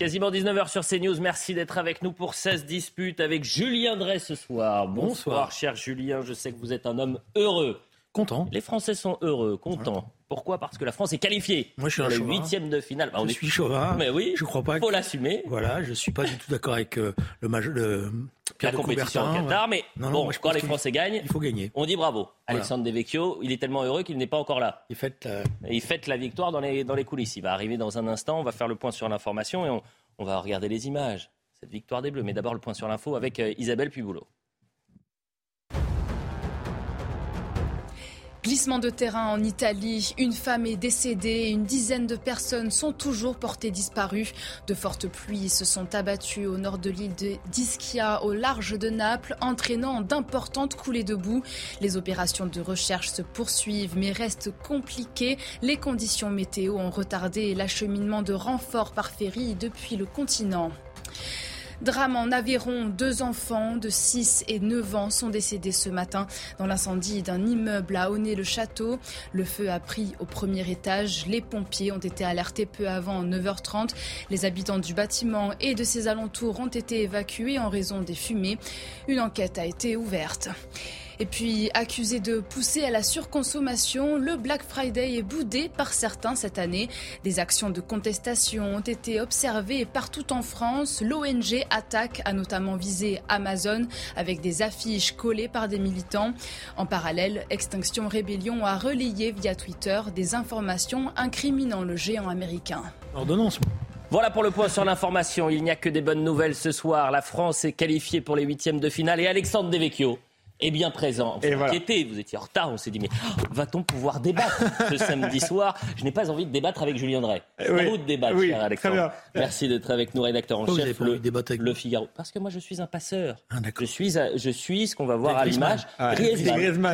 Quasiment 19h sur CNews. Merci d'être avec nous pour 16 disputes avec Julien Drey ce soir. Bonsoir, Bonsoir. cher Julien. Je sais que vous êtes un homme heureux. Content. Les Français sont heureux, contents. Pourquoi? Parce que la France est qualifiée Moi, je suis pour un le huitième de finale. Bah, on je est- suis chauvin. Mais oui, Je crois pas. faut que- l'assumer. Voilà, je suis pas du tout d'accord avec euh, le, maj- le La Pierre de compétition Coubertin, Qatar, ouais. mais Non, non, bon, moi, je quand les Français gagnent, Il faut gagner. on dit bravo. Alexandre Devecchio, il est tellement heureux qu'il n'est pas encore là. Il fait euh, Et il fête la victoire dans les, dans les coulisses. Il va arriver dans un instant, on va faire le point sur l'information et on, on va regarder les images. Cette victoire des Bleus. Mais d'abord le point sur l'info avec euh, Isabelle Puboulot. Glissement de terrain en Italie, une femme est décédée une dizaine de personnes sont toujours portées disparues. De fortes pluies se sont abattues au nord de l'île de d'Ischia, au large de Naples, entraînant d'importantes coulées de boue. Les opérations de recherche se poursuivent mais restent compliquées. Les conditions météo ont retardé l'acheminement de renforts par ferry depuis le continent. Drame en Aveyron, deux enfants de 6 et 9 ans sont décédés ce matin dans l'incendie d'un immeuble à Aunay-le-Château. Le feu a pris au premier étage. Les pompiers ont été alertés peu avant 9h30. Les habitants du bâtiment et de ses alentours ont été évacués en raison des fumées. Une enquête a été ouverte. Et puis, accusé de pousser à la surconsommation, le Black Friday est boudé par certains cette année. Des actions de contestation ont été observées partout en France. L'ONG Attaque a notamment visé Amazon avec des affiches collées par des militants. En parallèle, Extinction Rébellion a relayé via Twitter des informations incriminant le géant américain. ordonnance. Voilà pour le point sur l'information. Il n'y a que des bonnes nouvelles ce soir. La France est qualifiée pour les huitièmes de finale et Alexandre Devecchio est bien présent. Vous Et voilà. inquiétez, vous étiez en retard. On s'est dit, mais oh, va-t-on pouvoir débattre ce samedi soir? Je n'ai pas envie de débattre avec Julien Drey. C'est Oui. à vous de débattre, Oui, cher très Alexandre. bien. Merci d'être avec nous, rédacteur en vous chef. le, le Figaro. Parce que moi, je suis un passeur. Ah. Je suis, à- je suis ce qu'on va voir à l'image. Ah.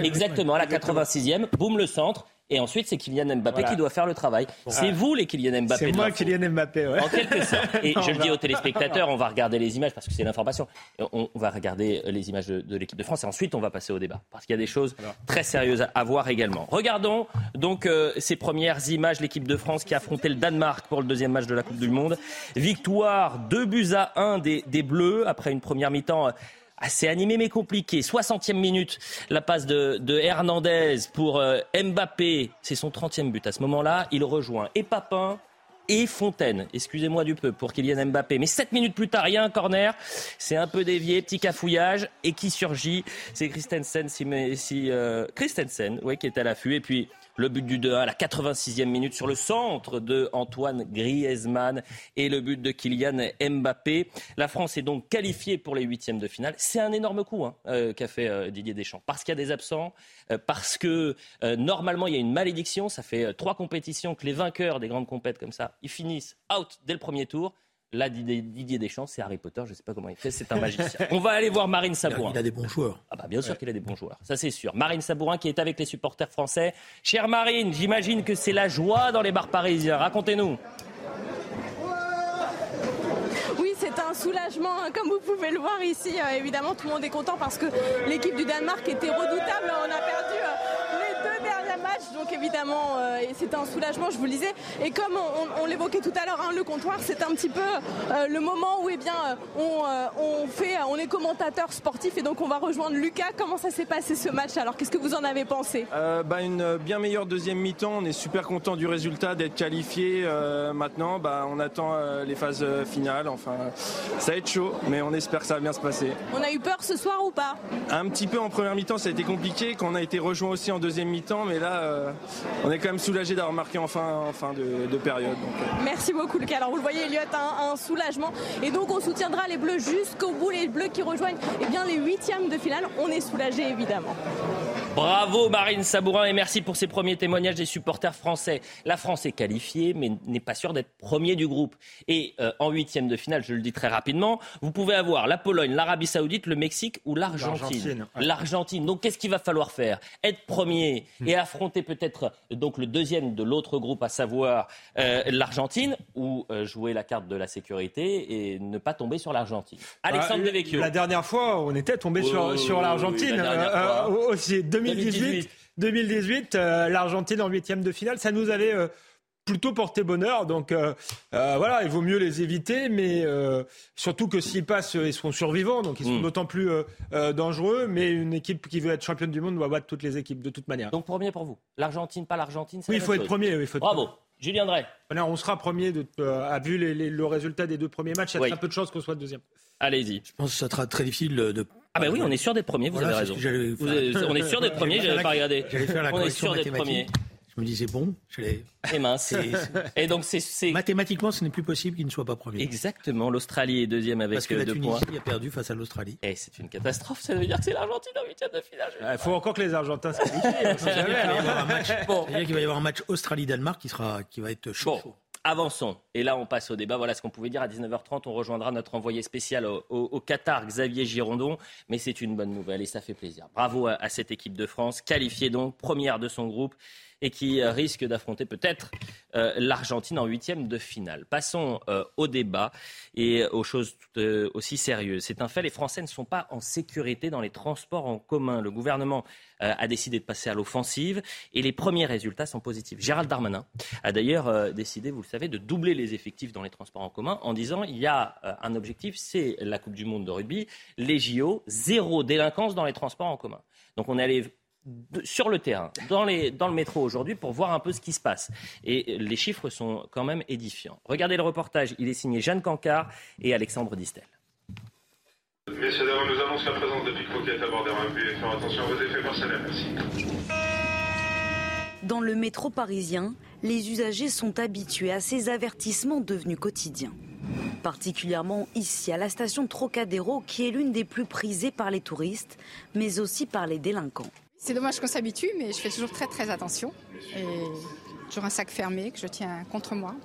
Exactement, à la 86e, boum le centre. Et ensuite, c'est Kylian Mbappé Voilà. qui doit faire le travail. C'est vous, les Kylian Mbappé. C'est moi. Kylian Mbappé. Ouais. En quelque sorte. Et Non, je le dis aux téléspectateurs, on va regarder les images parce que c'est l'information. On, va regarder les images de, de l'équipe de France et ensuite on va passer au débat parce qu'il y a des choses très sérieuses à, à voir également. Regardons donc euh, ces premières images. L'équipe de France qui a affronté le Danemark pour le deuxième match de la Coupe du Monde. Victoire 2 buts à 1 des, des Bleus après une première mi-temps. euh, Assez animée mais compliquée. 60e minute, la passe de, de Hernandez pour euh, Mbappé. C'est son 30e but. À ce moment-là, il rejoint et Papin et Fontaine. Excusez-moi du peu pour Kylian Mbappé. Mais 7 minutes plus tard, il y a un corner. C'est un peu dévié, petit cafouillage. Et qui surgit C'est Christensen, si, si, euh, Christensen ouais, qui est à l'affût. Et puis le but du 2-1 à la 86e minute sur le centre de Antoine Griezmann et le but de Kylian Mbappé. La France est donc qualifiée pour les huitièmes de finale. C'est un énorme coup hein, euh, qu'a fait euh, Didier Deschamps. Parce qu'il y a des absents, euh, parce que normalement il y a une malédiction. Ça fait trois compétitions que les vainqueurs des grandes compètes comme ça, ils finissent out dès le premier tour. Là, Didier Deschamps, c'est Harry Potter, je ne sais pas comment il fait, c'est un magicien. On va aller voir Marine Il a, Sabourin. il a des bons joueurs. Ah bah bien sûr qu'il a des bons joueurs, ça c'est sûr. Marine Sabourin qui est avec les supporters français. Chère Marine, j'imagine que c'est la joie dans les bars parisiens. Racontez-nous. Oui, c'est un soulagement, hein, comme vous pouvez le voir ici. euh, évidemment, tout le monde est content parce que l'équipe du Danemark était redoutable. On a perdu match, donc évidemment, euh, c'était un soulagement, je vous le disais. Et comme on, l'évoquait tout à l'heure, hein, le comptoir, c'est un petit peu euh, le moment où eh bien, on, on, fait, on est commentateur sportif et donc on va rejoindre Lucas. Comment ça s'est passé ce match Alors, qu'est-ce que vous en avez pensé? Bah, Une bien meilleure deuxième mi-temps. On est super content du résultat, d'être qualifié. maintenant, bah, on attend les phases finales. Enfin, ça va être chaud, mais on espère que ça va bien se passer. On a eu peur ce soir ou pas? Un petit peu en première mi-temps, ça a été compliqué. Quand on a été rejoint aussi en deuxième mi-temps, mais là, euh, on est quand même soulagé d'avoir marqué en fin, de, période. Euh. Merci beaucoup, Lucas. Alors, vous le voyez, Elliot, un, un soulagement. Et donc, on soutiendra les Bleus jusqu'au bout, les Bleus qui rejoignent eh bien, les huitièmes de finale. On est soulagé, évidemment. Bravo Marine Sabourin et merci pour ces premiers témoignages des supporters français. La France est qualifiée mais n'est pas sûre d'être premier du groupe. Et euh, en huitième de finale, je le dis très rapidement, vous pouvez avoir la Pologne, l'Arabie Saoudite, le Mexique ou l'Argentine. L'Argentine. Donc qu'est-ce qu'il va falloir faire? Être premier et affronter peut-être donc le deuxième de l'autre groupe, à savoir euh, l'Argentine, ou euh, jouer la carte de la sécurité et ne pas tomber sur l'Argentine. Bah, Alexandre Devecchio. La dernière fois, on était tombé sur, sur l'Argentine. aussi 2018, 2018, euh, l'Argentine en huitième de finale, ça nous avait euh, plutôt porté bonheur. Donc euh, voilà, il vaut mieux les éviter, mais surtout que s'ils passent, ils seront survivants, donc ils sont mm. d'autant plus dangereux. Mais une équipe qui veut être championne du monde doit battre toutes les équipes de toute manière. Donc premier pour vous. L'Argentine, pas l'Argentine. Oui, il faut être premier. il faut Bravo. Julien Drey. On sera premier, de, à vu le résultat des deux premiers matchs, il y a très peu de chances qu'on soit deuxième. Allez-y. Je pense que ça sera très difficile de ah ben oui, on est sûr d'être premier, vous avez raison. on est sûr d'être premier, j'avais pas regardé. J'allais faire la on est sûr d'être premier. Je me disais, bon, Et eh mince. Et donc, c'est. Mathématiquement, ce n'est plus possible qu'il ne soit pas premier. Exactement. L'Australie est deuxième avec Parce que la deux Tunisie a perdu face à l'Australie. Et eh, c'est une catastrophe. Ça veut dire que c'est l'Argentine en huitième de finale. Il faut encore que les Argentins se qualifient. Hein, il va y avoir un match Australie-Danemark qui, sera, qui va être chaud. Avançons. Et là, on passe au débat. Voilà ce qu'on pouvait dire. À 19h30, on rejoindra notre envoyé spécial au, Qatar, Xavier Girondon. Mais c'est une bonne nouvelle et ça fait plaisir. Bravo à cette équipe de France, qualifiée donc première de son groupe et qui euh, risque d'affronter peut-être euh, l'Argentine en huitième de finale. Passons euh, au débat et aux choses aussi sérieuses. C'est un fait, les Français ne sont pas en sécurité dans les transports en commun. Le gouvernement a décidé de passer à l'offensive et les premiers résultats sont positifs. Gérald Darmanin a d'ailleurs décidé, vous le savez, de doubler les effectifs dans les transports en commun en disant il y a un objectif, c'est la Coupe du Monde de rugby, les JO, zéro délinquance dans les transports en commun. Donc on est allé sur le terrain, dans, les, dans le métro aujourd'hui, pour voir un peu ce qui se passe. Et les chiffres sont quand même édifiants. Regardez le reportage, il est signé Jeanne Cancard et Alexandre Distel. Messieurs, dames, nous annonce la présence de pickpockets à bord des et faire attention à vos effets personnels. Merci. Dans le métro parisien, les usagers sont habitués à ces avertissements devenus quotidiens. Particulièrement ici, à la station Trocadéro, qui est l'une des plus prisées par les touristes, mais aussi par les délinquants. C'est dommage qu'on s'habitue, mais je fais toujours très très attention. Et toujours un sac fermé que je tiens contre moi.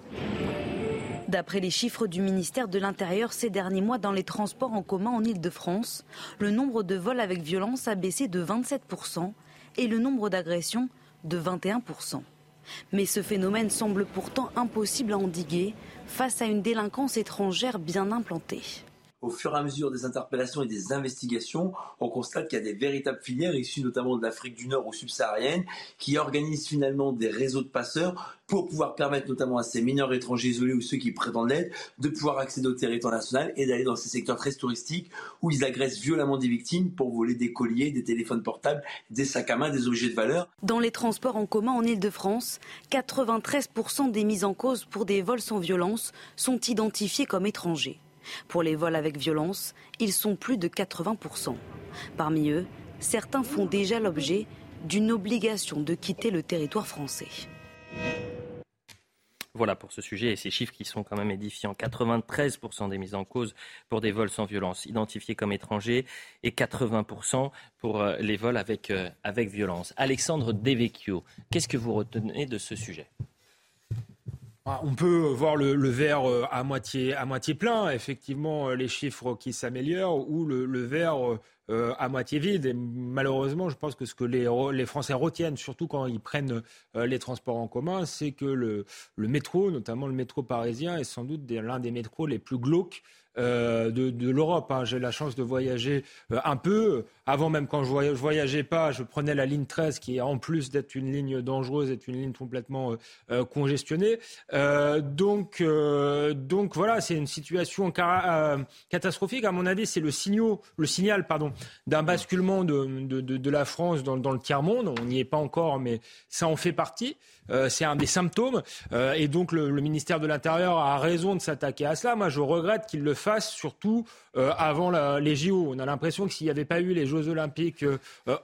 D'après les chiffres du ministère de l'Intérieur ces derniers mois dans les transports en commun en Ile-de-France, le nombre de vols avec violence a baissé de 27% et le nombre d'agressions de 21%. Mais ce phénomène semble pourtant impossible à endiguer face à une délinquance étrangère bien implantée au fur et à mesure des interpellations et des investigations, on constate qu'il y a des véritables filières issues notamment de l'Afrique du Nord ou subsaharienne qui organisent finalement des réseaux de passeurs pour pouvoir permettre notamment à ces mineurs étrangers isolés ou ceux qui prétendent l'aide de pouvoir accéder au territoire national et d'aller dans ces secteurs très touristiques où ils agressent violemment des victimes pour voler des colliers, des téléphones portables, des sacs à main, des objets de valeur. Dans les transports en commun en Ile-de-France, 93% des mises en cause pour des vols sans violence sont identifiés comme étrangers. Pour les vols avec violence, ils sont plus de 80%. Parmi eux, certains font déjà l'objet d'une obligation de quitter le territoire français. Voilà pour ce sujet et ces chiffres qui sont quand même édifiants. 93% des mises en cause pour des vols sans violence identifiés comme étrangers et 80% pour euh, les vols avec, euh, avec violence. Alexandre Devecchio, qu'est-ce que vous retenez de ce sujet? On peut voir le, verre euh, à moitié, à moitié plein, effectivement, euh, les chiffres qui s'améliorent, ou le, verre euh, à moitié vide. Et malheureusement, je pense que ce que les, Français retiennent, surtout quand ils prennent les transports en commun, c'est que le, métro, notamment le métro parisien, est sans doute l'un des métros les plus glauques de, de l'Europe. Hein. J'ai la chance de voyager un peu. Avant même, quand je voyageais, voyageais pas, je prenais la ligne 13, qui en plus d'être une ligne dangereuse, est une ligne complètement congestionnée. donc, donc voilà, c'est une situation catastrophique. À mon avis, c'est le, le signal pardon, d'un basculement de, de, de, la France dans, dans le tiers-monde. On n'y est pas encore, mais ça en fait partie. Euh, c'est un des symptômes. Euh, et donc le, ministère de l'Intérieur a raison de s'attaquer à cela. Moi, je regrette qu'il le fasse surtout euh, avant les JO. On a l'impression que s'il n'y avait pas eu les Jeux Olympiques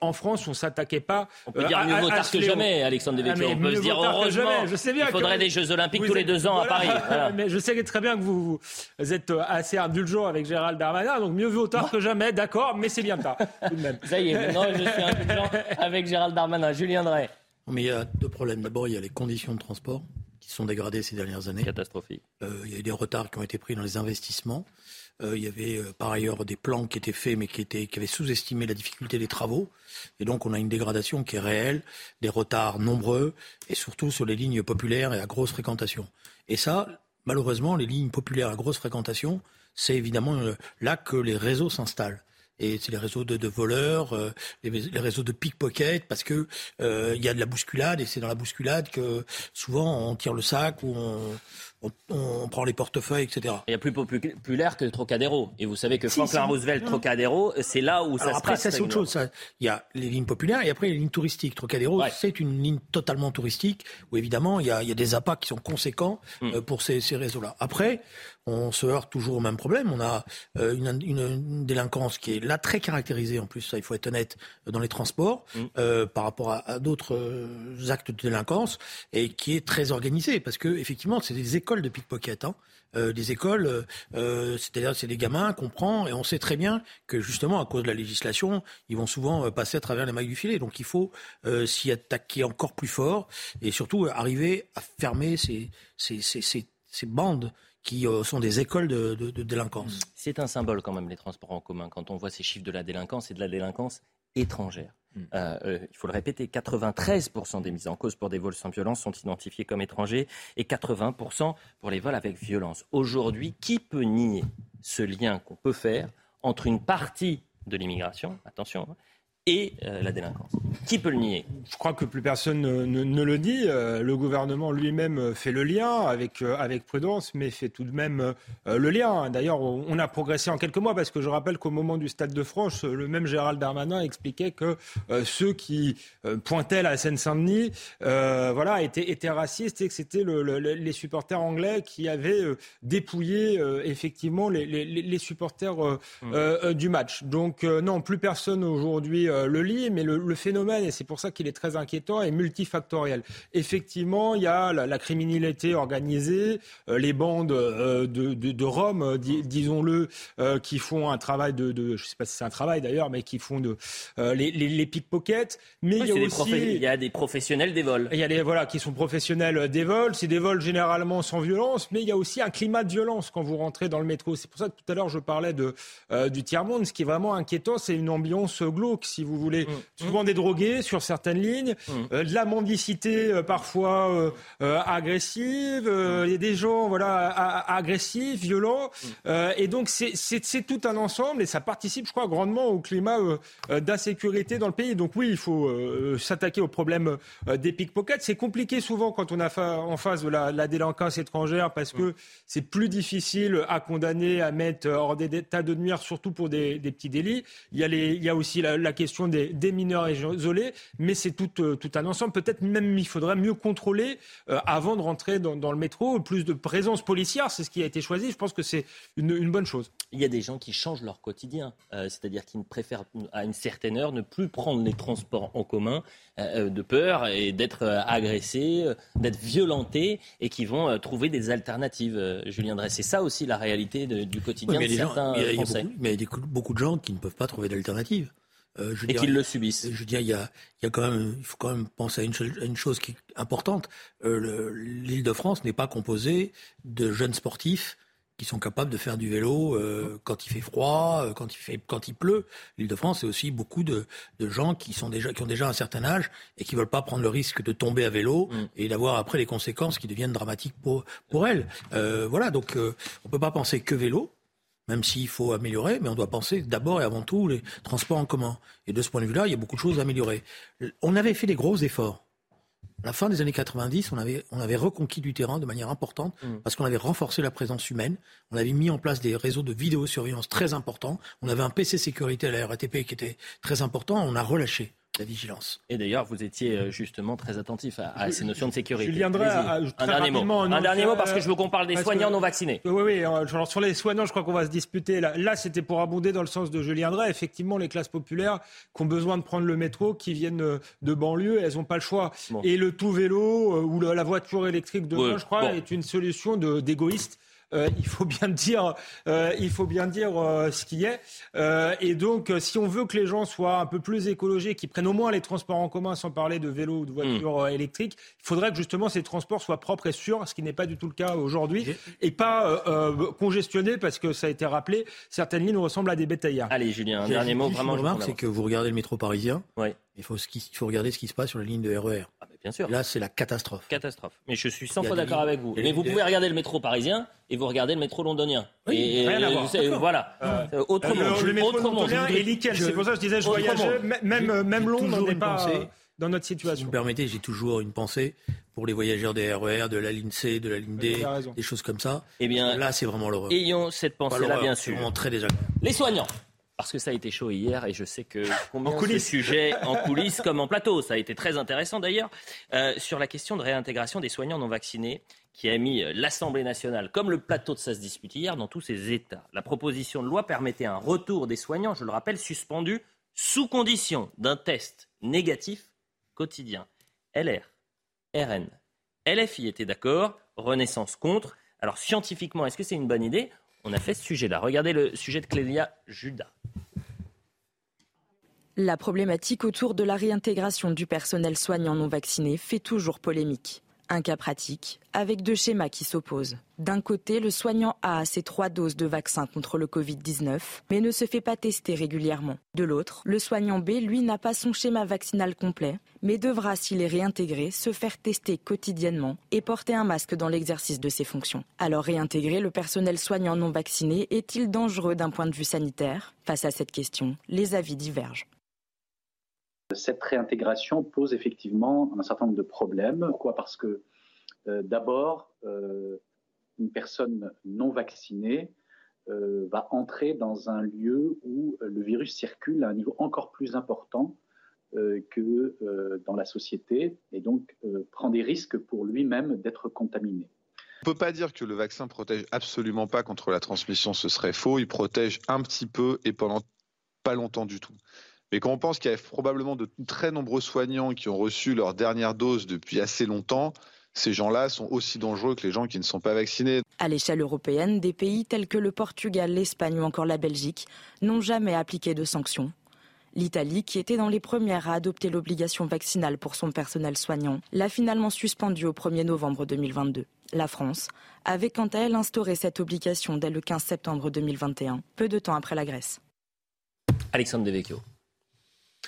en France, on s'attaquait pas. On peut dire mieux vaut tard que jamais, Alexandre Devecchio. Ah, on peut se dire heureusement. Je sais bien il faudrait des Jeux Olympiques tous les deux ans à Paris. Mais je sais très bien que vous, êtes assez indulgent avec Gérald Darmanin, donc mieux vaut tard que jamais, d'accord, mais c'est bien tard tout de même. Ça y est, maintenant je suis indulgent avec Gérald Darmanin. Julien Drey. Mais il y a deux problèmes. D'abord, il y a les conditions de transport qui sont dégradées ces dernières années. Catastrophique. Euh, il y a eu des retards qui ont été pris dans les investissements. Euh, il y avait euh, par ailleurs des plans qui étaient faits mais qui, étaient, qui avaient sous-estimé la difficulté des travaux. Et donc on a une dégradation qui est réelle, des retards nombreux et surtout sur les lignes populaires et à grosse fréquentation. Et ça, malheureusement, les lignes populaires à grosse fréquentation, c'est évidemment là que les réseaux s'installent et c'est les réseaux de, de voleurs, euh, les, réseaux de pickpocket, parce que euh, il y a de la bousculade et c'est dans la bousculade que souvent on tire le sac ou on, on, prend les portefeuilles, etc. Il y a plus populaire que Trocadéro. Et vous savez que Franklin Roosevelt, Trocadéro, c'est là où ça se après, ça c'est autre chose. Ça. Il y a les lignes populaires et après les lignes touristiques. Trocadéro, c'est une ligne totalement touristique où évidemment il y a, il y a des appâts qui sont conséquents hmm. euh, pour ces, ces réseaux-là. Après, on se heurte toujours au même problème. On a euh, une, une, délinquance qui est là très caractérisée en plus, ça il faut être honnête, dans les transports hmm. euh, par rapport à, à d'autres actes de délinquance et qui est très organisée parce que effectivement c'est des écoles de pickpocket. Hein. Euh, des écoles, euh, euh, c'est-à-dire c'est des gamins qu'on prend et on sait très bien que justement à cause de la législation, ils vont souvent passer à travers les mailles du filet. Donc il faut s'y attaquer encore plus fort et surtout arriver à fermer ces, bandes qui sont des écoles de délinquance. C'est un symbole quand même les transports en commun quand on voit ces chiffres de la délinquance et de la délinquance étrangère. Mm. Euh, euh, il faut le répéter, 93% des mises en cause pour des vols sans violence sont identifiés comme étrangers et 80% pour les vols avec violence. Aujourd'hui, qui peut nier ce lien qu'on peut faire entre une partie de l'immigration, attention, hein, et euh, la délinquance. Qui peut le nier? Je crois que plus personne ne, le dit. Euh, le gouvernement lui-même fait le lien avec, euh, avec prudence, mais fait tout de même le lien. D'ailleurs, on a progressé en quelques mois parce que je rappelle qu'au moment du Stade de France, le même Gérald Darmanin expliquait que ceux qui pointaient la Seine-Saint-Denis voilà, étaient, étaient, racistes et que c'était les supporters anglais qui avaient dépouillé effectivement les, les, les supporters mmh. du match. Donc non, plus personne aujourd'hui le lit, mais le, phénomène, et c'est pour ça qu'il est très inquiétant, est multifactoriel. Effectivement, il y a la, criminalité organisée, euh, les bandes euh, de, de, Rome, disons-le, qui font un travail de, je ne sais pas si c'est un travail d'ailleurs, mais qui font de les, les, pickpockets. Mais il y a aussi, il y a des professionnels des vols. Il y a des voilà qui sont professionnels des vols. C'est des vols généralement sans violence, mais il y a aussi un climat de violence quand vous rentrez dans le métro. C'est pour ça que tout à l'heure je parlais de du tiers monde. Ce qui est vraiment inquiétant, c'est une ambiance glauque. Si vous voulez. Mm. Souvent des drogués sur certaines lignes, mm. euh, de la mendicité euh, parfois euh, agressive, mm. il y a des gens voilà agressifs, violents, et donc c'est tout un ensemble et ça participe, je crois, grandement au climat d'insécurité dans le pays. Donc oui, il faut s'attaquer au problème des pickpockets. C'est compliqué souvent quand on a en face de la, délinquance étrangère parce que c'est plus difficile à condamner, à mettre hors d'état de nuire, surtout pour des, petits délits. Il y a, les, il y a aussi la, la question des, mineurs isolés, mais c'est tout, euh, tout un ensemble. Peut-être même il faudrait mieux contrôler euh, avant de rentrer dans, le métro, plus de présence policière, c'est ce qui a été choisi. Je pense que c'est une, bonne chose. Il y a des gens qui changent leur quotidien, euh, c'est-à-dire qui préfèrent à une certaine heure ne plus prendre les transports en commun de peur et d'être agressés, d'être violentés et qui vont trouver des alternatives. Julien Drey, c'est ça aussi la réalité du quotidien de certains Français. mais il y a beaucoup de gens qui ne peuvent pas trouver d'alternatives. Euh, et qu'ils le subissent. Je veux dire, il y a, il y a quand même, il faut quand même penser à une, une chose qui est importante. Euh, L'île de France n'est pas composée de jeunes sportifs qui sont capables de faire du vélo euh, quand il fait froid, euh, quand il fait, quand il pleut. L'île de France, c'est aussi beaucoup de, de, gens qui sont déjà, qui ont déjà un certain âge et qui veulent pas prendre le risque de tomber à vélo mm. et d'avoir après les conséquences qui deviennent dramatiques pour pour elles. Voilà, donc on peut pas penser que vélo. Même s'il faut améliorer, mais on doit penser d'abord et avant tout les transports en commun. Et de ce point de vue-là, il y a beaucoup de choses à améliorer. On avait fait des gros efforts. À la fin des années 90, on avait, on avait reconquis du terrain de manière importante mmh. parce qu'on avait renforcé la présence humaine. On avait mis en place des réseaux de vidéosurveillance très importants. On avait un PC sécurité à la RATP qui était très important. On a relâché la vigilance. Et d'ailleurs, vous étiez euh, justement très attentif à, ces notions de sécurité. Julien Drey, un dernier mot. Un dernier mot parce que je veux qu'on parle des soignants non vaccinés. Oui, oui. Alors, sur les soignants, je crois qu'on va se disputer. Là, là c'était pour abonder dans le sens de Julien Drey. Effectivement, les classes populaires qui ont besoin de prendre le métro, qui viennent euh, de banlieue, elles n'ont pas le choix. Et le tout vélo euh, ou la voiture électrique demain, je crois, est une solution d'égoïste euh, il faut bien dire, euh, il faut bien dire euh, ce qui est. et donc, si on veut que les gens soient un peu plus écologiques, qu'ils prennent au moins les transports en commun, sans parler de vélo ou de voiture hmm. électrique, il faudrait que justement ces transports soient propres et sûrs, ce qui n'est pas du tout le cas aujourd'hui, et pas congestionnés parce que ça a été rappelé, certaines lignes ressemblent à des bétaillères. Allez, Julien, un dernier mot vraiment. remarque, c'est que vous regardez le métro parisien. Il faut, il faut regarder ce qui se passe sur la ligne de RER. Ah, bien sûr. Là, c'est la catastrophe. Catastrophe. Mais je suis 100 fois d'accord avec vous. Mais vous pouvez regarder le métro parisien et vous regardez le métro londonien. Oui, et, rien à voir. voilà. Euh, autre monde. Le, métro londonien est nickel. C'est pour ça que je disais, je voyageais. Même, même Londres n'est pas dans notre situation. Si vous me permettez, j'ai toujours une pensée pour les voyageurs des RER, de la ligne C, de la ligne D, des choses comme ça. Eh bien, là, c'est vraiment l'horreur. Ayons cette pensée-là, bien sûr. C'est vraiment très désagréable. Les soignants parce que ça a été chaud hier et je sais que combien en coulisses. sujet en coulisses comme en plateau, ça a été très intéressant d'ailleurs, euh, sur la question de réintégration des soignants non vaccinés qui a mis euh, l'Assemblée nationale, comme le plateau de ça se dispute hier, dans tous ses états. La proposition de loi permettait un retour des soignants, je le rappelle, suspendus sous condition d'un test négatif quotidien. LR, RN, LFI étaient d'accord, Renaissance contre. Alors scientifiquement, est-ce que c'est une bonne idée? On a fait ce sujet-là. Regardez le sujet de Clélia Judas. La problématique autour de la réintégration du personnel soignant non vacciné fait toujours polémique. Un cas pratique, avec deux schémas qui s'opposent. D'un côté, le soignant a ses trois doses de vaccin contre le Covid-19, mais ne se fait pas tester régulièrement. De l'autre, le soignant B, lui, n'a pas son schéma vaccinal complet, mais devra, s'il est réintégré, se faire tester quotidiennement et porter un masque dans l'exercice de ses fonctions. Alors réintégrer le personnel soignant non vacciné est-il dangereux d'un point de vue sanitaire? Face à cette question, les avis divergent. Cette réintégration pose effectivement un certain nombre de problèmes. Pourquoi? Parce que euh, d'abord, euh, une personne non vaccinée euh, va entrer dans un lieu où le virus circule à un niveau encore plus important que dans la société et donc prend des risques pour lui-même d'être contaminé. On ne peut pas dire que le vaccin protège absolument pas contre la transmission, ce serait faux. Il protège un petit peu et pendant pas longtemps du tout. Mais quand on pense qu'il y a probablement de très nombreux soignants qui ont reçu leur dernière dose depuis assez longtemps, ces gens-là sont aussi dangereux que les gens qui ne sont pas vaccinés. À l'échelle européenne, des pays tels que le Portugal, l'Espagne ou encore la Belgique n'ont jamais appliqué de sanctions. L'Italie, qui était dans les premières à adopter l'obligation vaccinale pour son personnel soignant, l'a finalement suspendue au 1er novembre 2022. La France avait quant à elle instauré cette obligation dès le 15 septembre 2021, peu de temps après la Grèce. Alexandre Devecchio.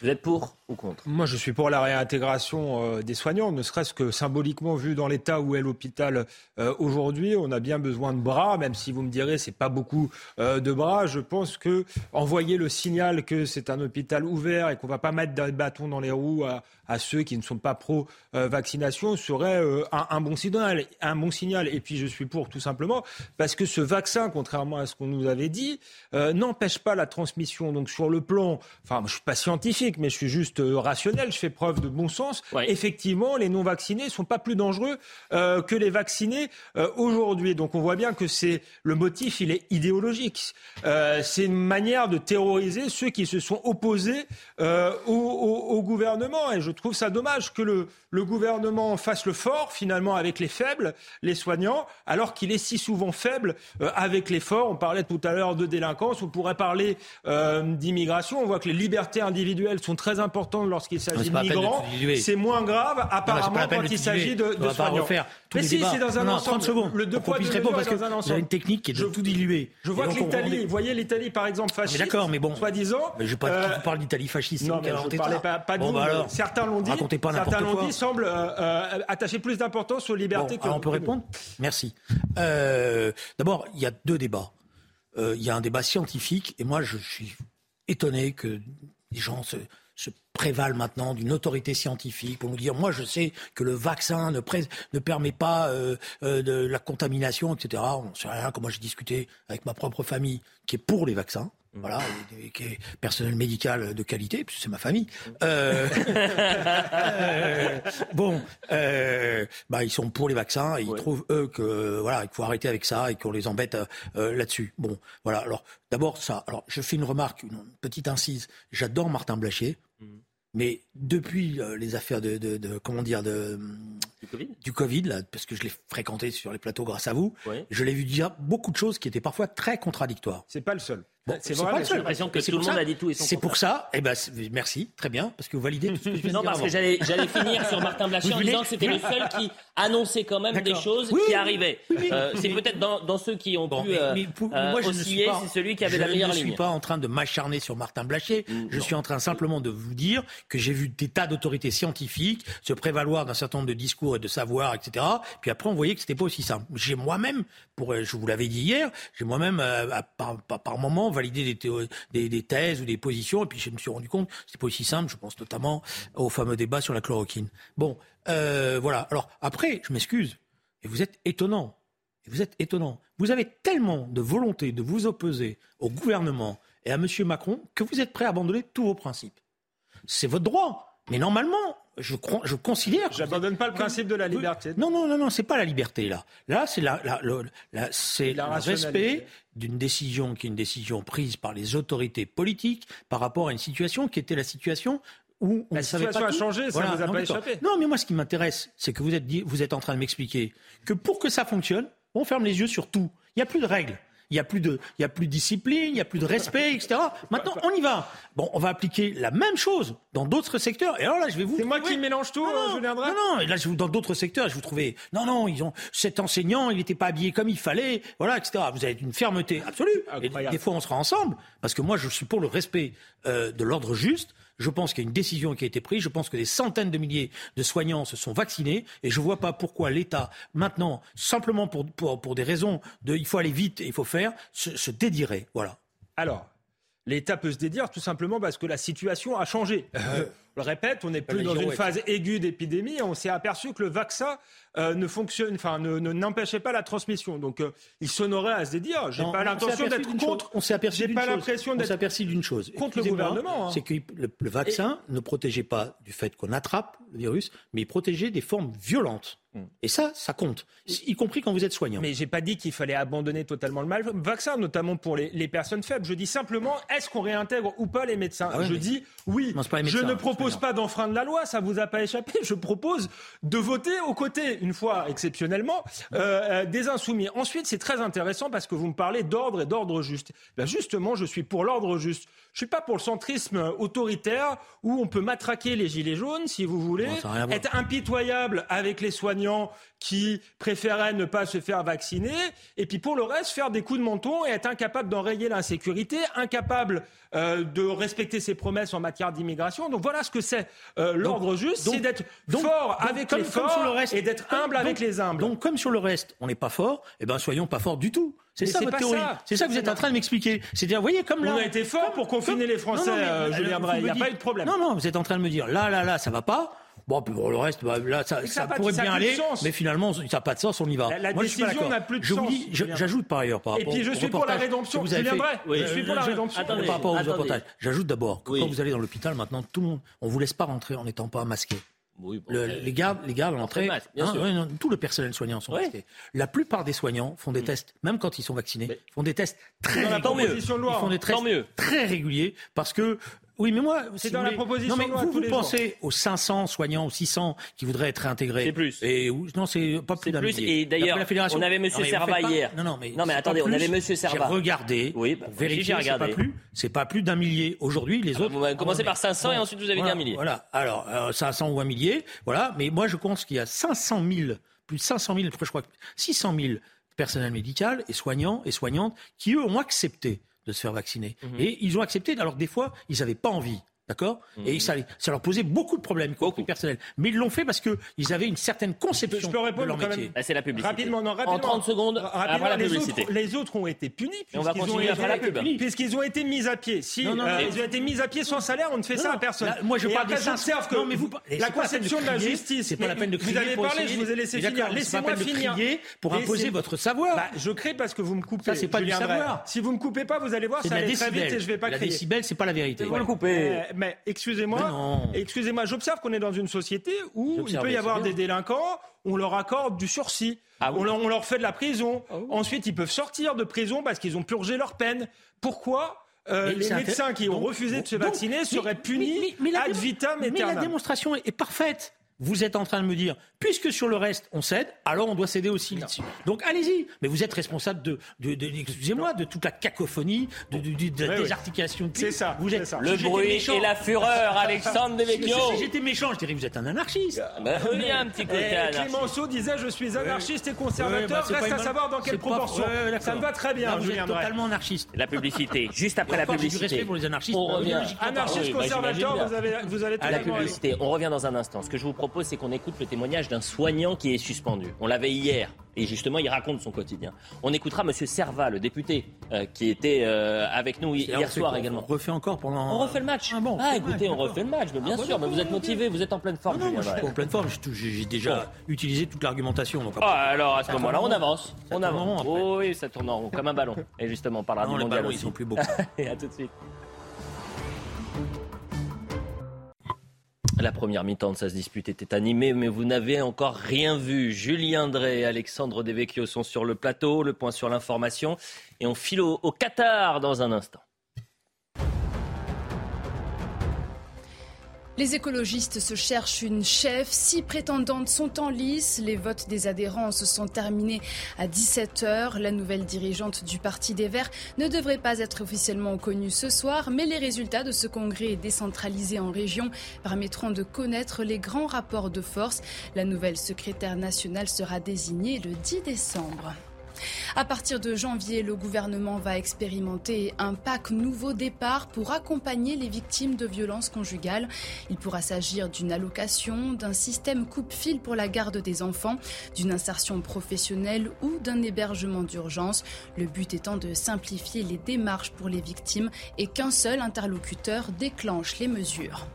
Vous êtes pour ou contre? Moi, je suis pour la réintégration euh, des soignants, ne serait-ce que symboliquement vu dans l'état où est l'hôpital euh, aujourd'hui. On a bien besoin de bras, même si vous me direz c'est pas beaucoup euh, de bras. Je pense que envoyer le signal que c'est un hôpital ouvert et qu'on va pas mettre des bâtons dans les roues à, à ceux qui ne sont pas pro-vaccination serait un, un, bon signal, un bon signal. Et puis je suis pour tout simplement parce que ce vaccin, contrairement à ce qu'on nous avait dit, n'empêche pas la transmission. Donc sur le plan, enfin, je suis pas scientifique mais je suis juste euh, rationnel, je fais preuve de bon sens. Effectivement, les non-vaccinés ne sont pas plus dangereux euh, que les vaccinés euh, aujourd'hui. Donc on voit bien que c'est le motif, il est idéologique. c'est une manière de terroriser ceux qui se sont opposés au, gouvernement. Et je trouve ça dommage que le, le gouvernement fasse le fort finalement avec les faibles, les soignants, alors qu'il est si souvent faible avec les forts. On parlait tout à l'heure de délinquance, on pourrait parler d'immigration. On voit que les libertés individuelles sont très importantes lorsqu'il s'agit de migrants. C'est moins grave, apparemment, quand il s'agit de, de soignants. Mais si, c'est dans un non, ensemble. 30 secondes. Le deux poids, deux mesures parce dans un ensemble. Il y a une technique qui est de tout diluer. Je vois que l'Italie, vous voyez l'Italie par exemple fasciste. D'accord, mais bon. Soi-disant. Je euh, vous parle d'Italie fasciste. Non, mais je ne parlais pas, pas de vous. Bah certains l'ont dit. Certains l'ont dit, semblent euh, euh, attacher plus d'importance aux libertés que. On peut répondre? Merci. D'abord, il y a deux débats. il y a un débat scientifique, et moi, je suis étonné que les gens se, se prévalent maintenant d'une autorité scientifique pour nous dire moi je sais que le vaccin ne, ne permet pas euh, euh, de la contamination, etc. On ne sait rien. Comme moi j'ai discuté avec ma propre famille qui est pour les vaccins. Mmh. Voilà, qui est personnel médical de qualité, puisque c'est ma famille. Euh, bon, bah, ils sont pour les vaccins et ils trouvent eux que voilà, il faut arrêter avec ça et qu'on les embête là-dessus. Bon, voilà. Alors d'abord ça. Alors je fais une remarque, une petite incise. J'adore Martin Blachier. Mmh. Mais depuis euh, les affaires de, de, de, comment dire de du Covid, du COVID là, parce que je l'ai fréquenté sur les plateaux grâce à vous, je l'ai vu dire beaucoup de choses qui étaient parfois très contradictoires. C'est pas le seul c'est vrai, j'ai l'impression que tout le monde a dit tout et C'est pour ça, eh ben, merci, très bien, parce que vous validez tout ce que je viens Non, parce que j'allais finir sur Martin Blachier en disant que c'était le seul qui annonçait quand même des choses qui arrivaient. Euh, c'est peut-être dans, ceux qui ont pu euh, euh, osciller, c'est celui qui avait la meilleure ligne. Je ne suis pas en train de m'acharner sur Martin Blachier, mm, je suis en train simplement de vous dire que j'ai vu des tas d'autorités scientifiques se prévaloir d'un certain nombre de discours et de savoir, etc. Puis après, on voyait que c'était pas aussi simple. J'ai moi-même, pour, je vous l'avais dit hier, j'ai moi-même, par moment, validé des des, thèses ou des positions. Et puis je me suis rendu compte c'est pas aussi simple. Je pense notamment au fameux débat sur la chloroquine. Bon, euh, voilà. Alors après, je m'excuse. Et vous êtes étonnant. Vous êtes étonnant. Vous avez tellement de volonté de vous opposer au gouvernement et à M. Macron que vous êtes prêt à abandonner tous vos principes. C'est votre droit. Mais normalement, je, je considère. J'abandonne pas le principe de la liberté. Non, non, non, non, c'est pas la liberté là. Là, c'est la, le, c'est le respect d'une décision qui est une décision prise par les autorités politiques par rapport à une situation qui était la situation où on la situation a changé, ça ne vous a pas échappé. Non, mais moi, ce qui m'intéresse, c'est que vous êtes, vous êtes en train de m'expliquer que pour que ça fonctionne, on ferme les yeux sur tout. Il n'y a plus de règles il n'y a plus de, il y a plus de discipline, il n'y a plus de respect, etc. Maintenant, on y va. Bon, on va appliquer la même chose dans d'autres secteurs. Et alors là, je vais vous. C'est moi qui mélange tout, non, Julien Non, non. Et là, je vous, dans d'autres secteurs, je vous trouvais. Non, non, ils ont cet enseignant, il n'était pas habillé comme il fallait, voilà, etc. Vous avez une fermeté absolue. Et des fois, on sera ensemble, parce que moi, je suis pour le respect euh, de l'ordre juste. Je pense qu'il y a une décision qui a été prise. Je pense que des centaines de milliers de soignants se sont vaccinés. Et je ne vois pas pourquoi l'État, maintenant, simplement pour, pour, pour, des raisons de il faut aller vite et il faut faire, se, se dédierait. Voilà. Alors, l'État peut se dédire tout simplement parce que la situation a changé. Euh, le répète, on n'est plus dans une phase aiguë d'épidémie. On s'est aperçu que le vaccin euh, ne fonctionne, enfin, ne, n'empêchait pas la transmission. Donc, euh, il s'honorait à se dire. J'ai pas l'intention d'être contre. On s'est aperçu d'une chose. On s'est aperçu d'une chose. Contre le gouvernement. Hein. C'est que le, vaccin ne protégeait pas du fait qu'on attrape le virus, mais il protégeait des formes violentes. Hmm. Et ça, ça compte, y compris quand vous êtes soignant. Mais j'ai pas dit qu'il fallait abandonner totalement le mal vaccin, notamment pour les, les personnes faibles. Je dis simplement, est-ce qu'on réintègre ou pas les médecins? Ah Je dis oui. je ne propose pas d'enfreindre la loi, ça vous a pas échappé. Je propose de voter aux côtés, une fois exceptionnellement, euh, euh, des insoumis. Ensuite, c'est très intéressant parce que vous me parlez d'ordre et d'ordre juste. Ben justement, je suis pour l'ordre juste. Je suis pas pour le centrisme autoritaire où on peut matraquer les gilets jaunes, si vous voulez, être impitoyable avec les soignants qui préféraient ne pas se faire vacciner, et puis pour le reste, faire des coups de menton et être incapable d'enrayer l'insécurité, incapable euh, de respecter ses promesses en matière d'immigration. Donc voilà ce que c'est euh, l'ordre juste, c'est d'être fort avec les forts et d'être humble avec les humbles. Donc comme sur le reste, on n'est pas fort, eh ben soyons pas forts du tout. C'est ça votre théorie. C'est ça que vous êtes en train de m'expliquer. C'est-à-dire, vous voyez, comme là. On a été fort pour confiner les Français, euh, Julien Drey. Il n'y a pas eu de problème. Non, non, vous êtes en train de me dire, là, là, là, ça va pas. Bon, pour le reste, bah, là, ça, ça, pourrait bien aller, mais finalement, ça n'a pas de sens, on y va. La, Moi, décision n'a plus de je sens. j'ajoute par ailleurs, par rapport Et puis, je suis pour la rédemption. Vous viendrez. Oui, je suis pour la rédemption. Attendez, par rapport aux reportages. J'ajoute d'abord que quand vous allez dans l'hôpital, maintenant, tout le monde, on vous laisse pas rentrer en n'étant pas masqué. Oui, bon, les gardes, les gardes l'entrée, hein, tout le personnel soignant sont masqués. La plupart des soignants font des mm. tests, même quand ils sont vaccinés, font des tests très réguliers. Ils font des tests très réguliers parce que oui, mais moi, c'est dans la proposition. Non, mais vous, vous pensez aux 500 soignants, aux 600 qui voudraient être réintégrés. C'est plus. Et non, c'est pas plus d'un Et d'ailleurs, on avait Monsieur Serva hier. Non, non, mais, non, mais attendez, on avait Monsieur Serva. J'ai regardé. Oui, bah, vérifier. C'est pas plus. C'est pas plus d'un millier aujourd'hui. Les ah, autres. Vous avez commencé par 500 et ensuite vous avez dit un millier. Voilà. Alors, 500 euh, ou un millier. Voilà. Mais moi, je pense qu'il y a 500 000, plus de 500 000, je crois, 600 000 personnels médical et soignants et soignantes qui eux ont accepté de se faire vacciner. Mhm. Et ils ont accepté, alors des fois, ils n'avaient pas envie D'accord Et mmh. ça, ça leur posait beaucoup de problèmes, beaucoup personnel. Mais ils l'ont fait parce qu'ils avaient une certaine conception je peux répondre de leur métier. Même... Ah, c'est la publicité. Rapidement, non, rapidement. En 30 secondes, après la les publicité. Autres, les autres ont été punis. on va continuer après la pub. Puisqu'ils ont été mis à pied. Si non, non, euh, ils ont été mis à pied sans salaire, on ne fait ça à personne. moi, je parle des j'observe que mais vous, la conception de, la justice. C'est pas la peine de crier. Vous avez parlé, je vous ai laissé finir. Laissez-moi finir. Pour imposer votre savoir. Bah, je crée parce que vous me coupez. Ça, c'est pas du savoir. Si vous me coupez pas, vous allez voir, ça va très vite et je vais pas crier. La décibel, c'est pas la vérité. Vous le coupez. Mais excusez-moi. Excusez-moi, j'observe qu'on est dans une société où il peut y avoir des délinquants, on leur accorde du sursis. Ah on, leur, fait de la prison. Ah Ensuite, ils peuvent sortir de prison parce qu'ils ont purgé leur peine. Pourquoi euh, les médecins qui ont refusé de se vacciner seraient punis ad vitam aeternam. Mais la démonstration est parfaite vous êtes en train de me dire, puisque sur le reste on cède, alors on doit céder aussi là-dessus. Donc allez-y, mais vous êtes responsable de, de, excusez-moi, de toute la cacophonie, de, de, des articulations. C'est ça. Vous êtes le bruit et la fureur, Alexandre Devecchio. Si j'étais méchant, je dirais vous êtes un anarchiste. Bah, y a un petit côté eh, anarchiste. Clémenceau disait je suis anarchiste et conservateur. Bah, reste à savoir dans quelle proportion. ça me va très bien. vous êtes totalement anarchiste. La publicité, juste après la publicité. Du respect pour les anarchistes. On revient. Anarchiste conservateur, vous avez, vous allez. À la publicité, on revient dans un instant. Ce que je vous propose, c'est qu'on écoute le témoignage d'un soignant qui est suspendu. On l'avait hier. Et justement, il raconte son quotidien. On écoutera M. Servat, le député, euh, qui était euh, avec nous hier soir également. On refait encore pendant. On refait le match. Ah, bon, ah écoutez, on refait le match, mais bien ah, sûr. mais vous êtes motivé, vous êtes en pleine forme. Non, non, je suis en pleine forme. J'ai déjà utilisé toute l'argumentation. Ah, alors à ce moment-là, on avance. On avance. Oh, oui, ça tourne en rond, comme un ballon. Et justement, on parlera du mondial Ils sont plus beaux. Et à tout de suite. La première mi-temps de sa dispute était animée, mais vous n'avez encore rien vu. Julien Drey et Alexandre Devecchio sont sur le plateau, le point sur l'information, et on file au Qatar dans un instant. Les écologistes se cherchent une chef. Six prétendantes sont en lice. Les votes des adhérents se sont terminés à 17h. La nouvelle dirigeante du Parti des Verts ne devrait pas être officiellement connue ce soir, mais les résultats de ce congrès décentralisé en région permettront de connaître les grands rapports de force. La nouvelle secrétaire nationale sera désignée le 10 décembre. À partir de janvier, le gouvernement va expérimenter un pack nouveau départ pour accompagner les victimes de violences conjugales. Il pourra s'agir d'une allocation, d'un système coupe-fil pour la garde des enfants, d'une insertion professionnelle ou d'un hébergement d'urgence. Le but étant de simplifier les démarches pour les victimes et qu'un seul interlocuteur déclenche les mesures.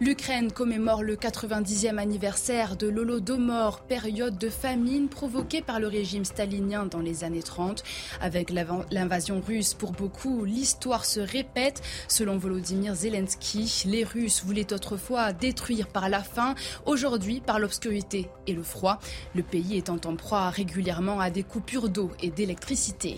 L'Ukraine commémore le 90e anniversaire de l'Holodomor, période de famine provoquée par le régime stalinien dans les années 30. Avec l'invasion russe, pour beaucoup, l'histoire se répète. Selon Volodymyr Zelensky, les Russes voulaient autrefois détruire par la faim, aujourd'hui par l'obscurité et le froid. Le pays étant en proie régulièrement à des coupures d'eau et d'électricité.